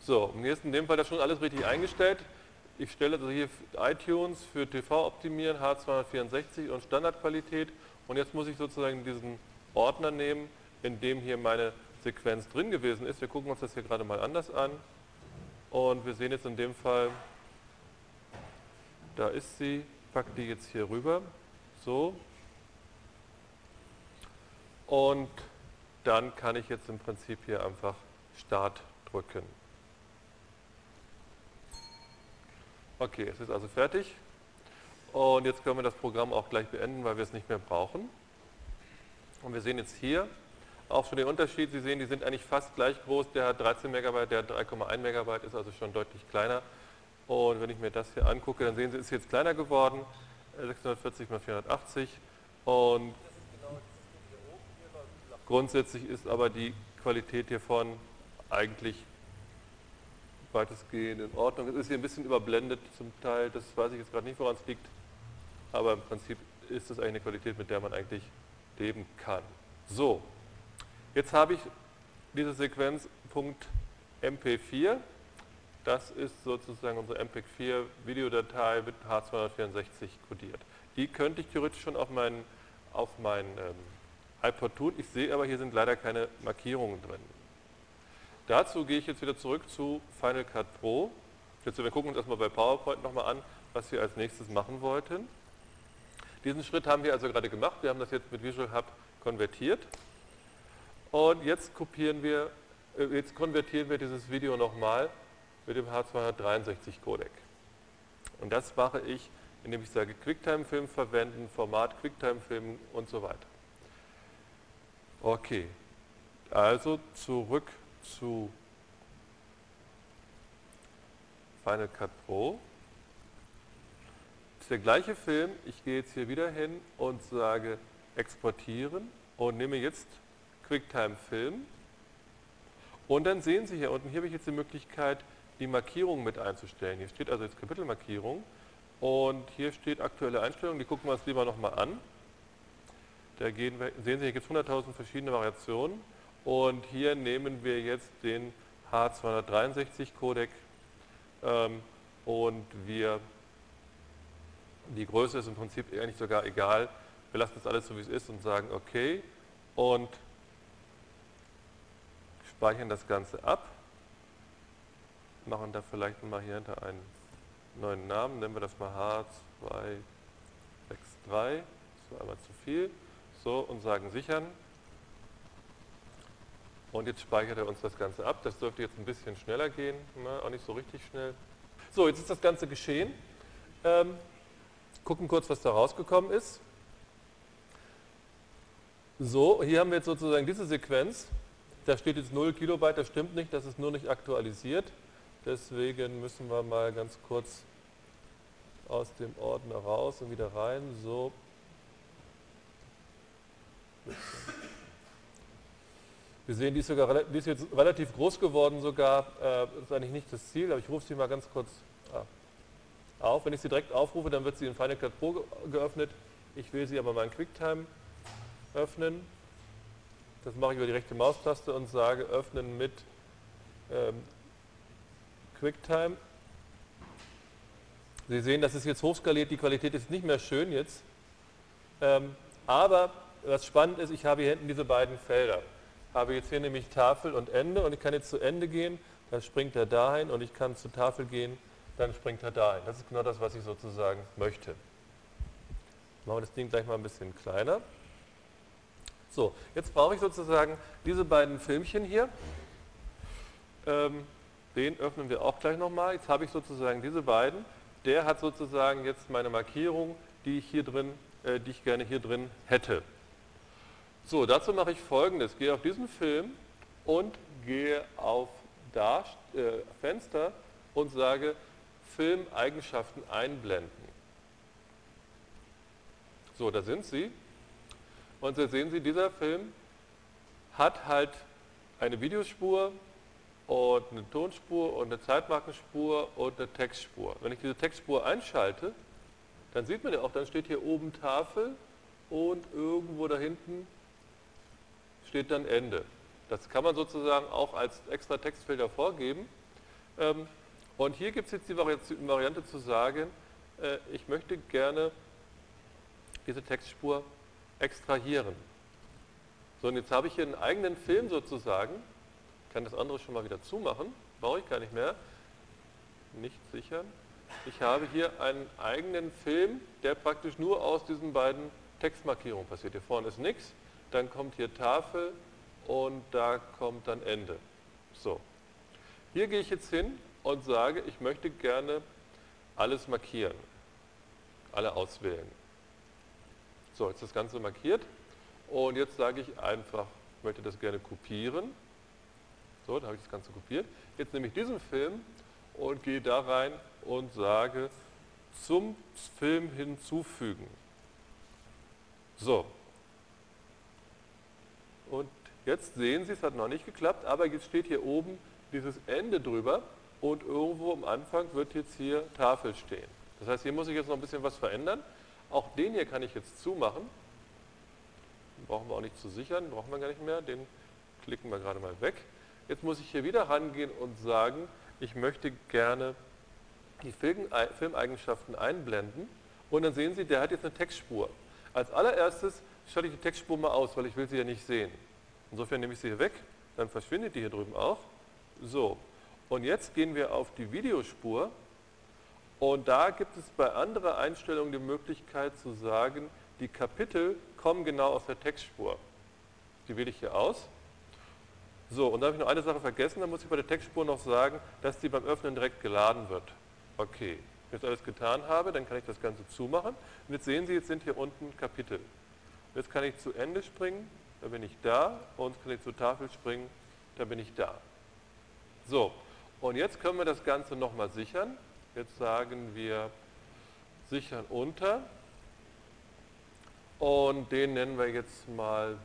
So, und jetzt in dem Fall das schon alles richtig eingestellt. Ich stelle also hier iTunes für TV optimieren, H264 und Standardqualität. Und jetzt muss ich sozusagen diesen Ordner nehmen, in dem hier meine Sequenz drin gewesen ist. Wir gucken uns das hier gerade mal anders an. Und wir sehen jetzt in dem Fall, da ist sie, packe die jetzt hier rüber. So. Und dann kann ich jetzt im Prinzip hier einfach Start drücken. Okay, es ist also fertig. Und jetzt können wir das Programm auch gleich beenden, weil wir es nicht mehr brauchen. Und wir sehen jetzt hier auch schon den Unterschied. Sie sehen, die sind eigentlich fast gleich groß. Der hat 13 Megabyte, der hat 3,1 Megabyte, ist also schon deutlich kleiner. Und wenn ich mir das hier angucke, dann sehen Sie, es ist jetzt kleiner geworden. 640 x 480. Und grundsätzlich ist aber die Qualität hiervon eigentlich weitestgehend in Ordnung. Es ist hier ein bisschen überblendet zum Teil, das weiß ich jetzt gerade nicht, woran es liegt, aber im Prinzip ist das eigentlich eine Qualität, mit der man eigentlich leben kann. So, jetzt habe ich diese Sequenz Punkt MP4, das ist sozusagen unsere MPEG-4 Videodatei mit H264 kodiert. Die könnte ich theoretisch schon auf meinen auf mein, ähm, iPod tun. Ich sehe aber, hier sind leider keine Markierungen drin. Dazu gehe ich jetzt wieder zurück zu Final Cut Pro. Jetzt, wir gucken uns erstmal bei PowerPoint nochmal an, was wir als nächstes machen wollten. Diesen Schritt haben wir also gerade gemacht. Wir haben das jetzt mit Visual Hub konvertiert. Und jetzt kopieren wir, äh, jetzt konvertieren wir dieses Video nochmal mit dem H263 Codec. Und das mache ich, indem ich sage QuickTime-Film verwenden, Format QuickTime-Film und so weiter. Okay, also zurück zu Final Cut Pro. Das ist der gleiche Film. Ich gehe jetzt hier wieder hin und sage exportieren und nehme jetzt QuickTime Film. Und dann sehen Sie hier unten, hier habe ich jetzt die Möglichkeit, die Markierung mit einzustellen. Hier steht also jetzt Kapitelmarkierung und hier steht aktuelle Einstellung, die gucken wir uns lieber nochmal an. da gehen wir, sehen Sie, hier gibt es 100.000 verschiedene Variationen. Und hier nehmen wir jetzt den H263-Codec ähm, und wir, die Größe ist im Prinzip eigentlich sogar egal. Wir lassen das alles so, wie es ist und sagen OK und speichern das Ganze ab. Machen da vielleicht mal hier hinter einen neuen Namen, nennen wir das mal H263. Das war einmal zu viel. So, und sagen sichern. Und jetzt speichert er uns das Ganze ab. Das dürfte jetzt ein bisschen schneller gehen, Na, auch nicht so richtig schnell. So, jetzt ist das Ganze geschehen. Ähm, gucken kurz, was da rausgekommen ist. So, hier haben wir jetzt sozusagen diese Sequenz. Da steht jetzt 0 Kilobyte, das stimmt nicht, das ist nur nicht aktualisiert. Deswegen müssen wir mal ganz kurz aus dem Ordner raus und wieder rein. So. Wir sehen, die ist, sogar, die ist jetzt relativ groß geworden sogar. Äh, das ist eigentlich nicht das Ziel, aber ich rufe sie mal ganz kurz ah, auf. Wenn ich sie direkt aufrufe, dann wird sie in Final Cut Pro geöffnet. Ich will sie aber mal in QuickTime öffnen. Das mache ich über die rechte Maustaste und sage öffnen mit ähm, QuickTime. Sie sehen, das ist jetzt hochskaliert, die Qualität ist nicht mehr schön jetzt. Ähm, aber was spannend ist, ich habe hier hinten diese beiden Felder. Habe jetzt hier nämlich Tafel und Ende und ich kann jetzt zu Ende gehen, dann springt er dahin und ich kann zur Tafel gehen, dann springt er dahin. Das ist genau das, was ich sozusagen möchte. Machen wir das Ding gleich mal ein bisschen kleiner. So, jetzt brauche ich sozusagen diese beiden Filmchen hier. Ähm, den öffnen wir auch gleich nochmal. Jetzt habe ich sozusagen diese beiden der hat sozusagen jetzt meine Markierung, die ich hier drin, äh, die ich gerne hier drin hätte. So, dazu mache ich folgendes. Gehe auf diesen Film und gehe auf Dar äh, Fenster und sage Filmeigenschaften einblenden. So, da sind sie. Und da sehen Sie, dieser Film hat halt eine Videospur, und eine Tonspur und eine Zeitmarkenspur und eine Textspur. Wenn ich diese Textspur einschalte, dann sieht man ja auch, dann steht hier oben Tafel und irgendwo da hinten steht dann Ende. Das kann man sozusagen auch als extra Textfelder vorgeben. Ähm, und hier gibt es jetzt die Variante zu sagen, äh, ich möchte gerne diese Textspur extrahieren. So, und jetzt habe ich hier einen eigenen Film sozusagen, kann das andere schon mal wieder zumachen, brauche ich gar nicht mehr. Nicht sichern. Ich habe hier einen eigenen Film, der praktisch nur aus diesen beiden Textmarkierungen passiert. Hier vorne ist nichts, dann kommt hier Tafel und da kommt dann Ende. So. Hier gehe ich jetzt hin und sage, ich möchte gerne alles markieren, alle auswählen. So, jetzt ist das Ganze markiert und jetzt sage ich einfach, ich möchte das gerne kopieren so, da habe ich das Ganze kopiert. Jetzt nehme ich diesen Film und gehe da rein und sage zum Film hinzufügen. So. Und jetzt sehen Sie, es hat noch nicht geklappt, aber jetzt steht hier oben dieses Ende drüber und irgendwo am Anfang wird jetzt hier Tafel stehen. Das heißt, hier muss ich jetzt noch ein bisschen was verändern. Auch den hier kann ich jetzt zumachen. Den brauchen wir auch nicht zu sichern, brauchen wir gar nicht mehr. Den klicken wir gerade mal weg. Jetzt muss ich hier wieder rangehen und sagen, ich möchte gerne die Filmeigenschaften einblenden. Und dann sehen Sie, der hat jetzt eine Textspur. Als allererstes schalte ich die Textspur mal aus, weil ich will sie ja nicht sehen. Insofern nehme ich sie hier weg, dann verschwindet die hier drüben auch. So, und jetzt gehen wir auf die Videospur und da gibt es bei anderen Einstellungen die Möglichkeit zu sagen, die Kapitel kommen genau aus der Textspur. Die wähle ich hier aus so, und da habe ich noch eine Sache vergessen, da muss ich bei der Textspur noch sagen, dass die beim Öffnen direkt geladen wird. Okay, wenn ich das alles getan habe, dann kann ich das Ganze zumachen. Und jetzt sehen Sie, jetzt sind hier unten Kapitel. Jetzt kann ich zu Ende springen, da bin ich da, und jetzt kann ich zur Tafel springen, da bin ich da. So, und jetzt können wir das Ganze nochmal sichern. Jetzt sagen wir sichern unter und den nennen wir jetzt mal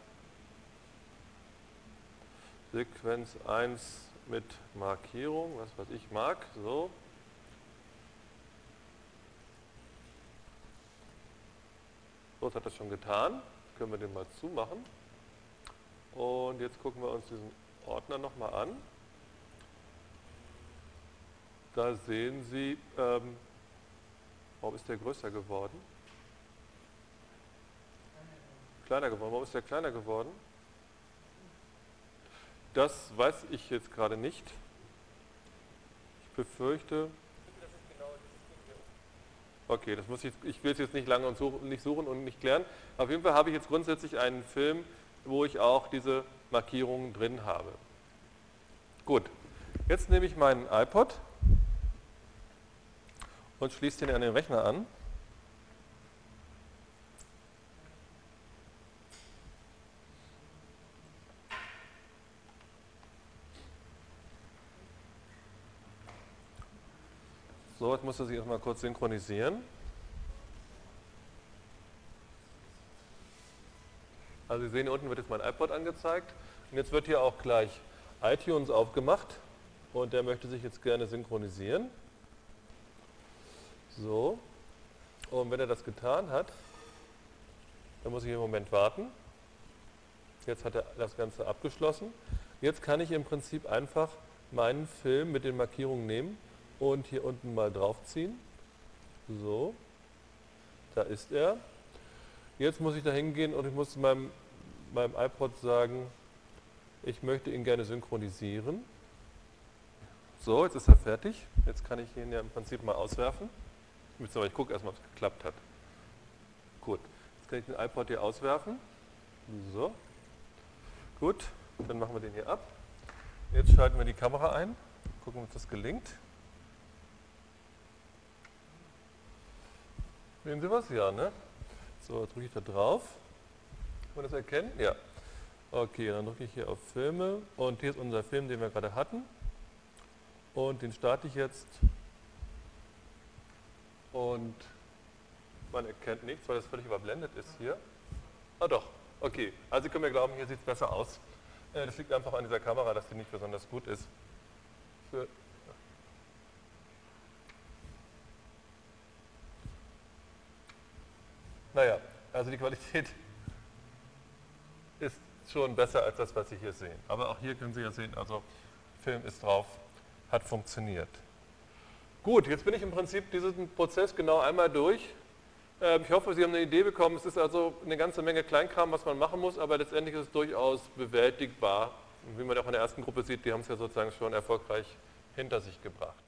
Sequenz 1 mit Markierung, was was ich mag, so. So, das hat das schon getan. Können wir den mal zumachen. Und jetzt gucken wir uns diesen Ordner nochmal an. Da sehen Sie, ähm, warum ist der größer geworden? Kleiner geworden. Warum ist der kleiner geworden? Das weiß ich jetzt gerade nicht. Ich befürchte. Okay, das muss ich, ich will es jetzt nicht lange und suchen, nicht suchen und nicht klären. Auf jeden Fall habe ich jetzt grundsätzlich einen Film, wo ich auch diese Markierungen drin habe. Gut, jetzt nehme ich meinen iPod und schließe den an den Rechner an. So, jetzt muss er sich erstmal kurz synchronisieren. Also Sie sehen, unten wird jetzt mein iPod angezeigt. Und jetzt wird hier auch gleich iTunes aufgemacht. Und der möchte sich jetzt gerne synchronisieren. So. Und wenn er das getan hat, dann muss ich im Moment warten. Jetzt hat er das Ganze abgeschlossen. Jetzt kann ich im Prinzip einfach meinen Film mit den Markierungen nehmen und hier unten mal draufziehen. So, da ist er. Jetzt muss ich da hingehen und ich muss meinem, meinem iPod sagen, ich möchte ihn gerne synchronisieren. So, jetzt ist er fertig. Jetzt kann ich ihn ja im Prinzip mal auswerfen. Ich gucke erstmal, ob es geklappt hat. Gut, jetzt kann ich den iPod hier auswerfen. So, gut, dann machen wir den hier ab. Jetzt schalten wir die Kamera ein, gucken, ob das gelingt. Sehen Sie was? Ja, ne? So, drücke ich da drauf. Kann man das erkennen? Ja. Okay, dann drücke ich hier auf Filme und hier ist unser Film, den wir gerade hatten. Und den starte ich jetzt. Und man erkennt nichts, weil das völlig überblendet ist hier. Ah doch, okay. Also Sie können mir glauben, hier sieht es besser aus. Äh, das liegt einfach an dieser Kamera, dass die nicht besonders gut ist. Für Naja, also die Qualität ist schon besser als das, was Sie hier sehen. Aber auch hier können Sie ja sehen, also Film ist drauf, hat funktioniert. Gut, jetzt bin ich im Prinzip diesen Prozess genau einmal durch. Ähm, ich hoffe, Sie haben eine Idee bekommen. Es ist also eine ganze Menge Kleinkram, was man machen muss, aber letztendlich ist es durchaus bewältigbar. Und wie man auch in der ersten Gruppe sieht, die haben es ja sozusagen schon erfolgreich hinter sich gebracht.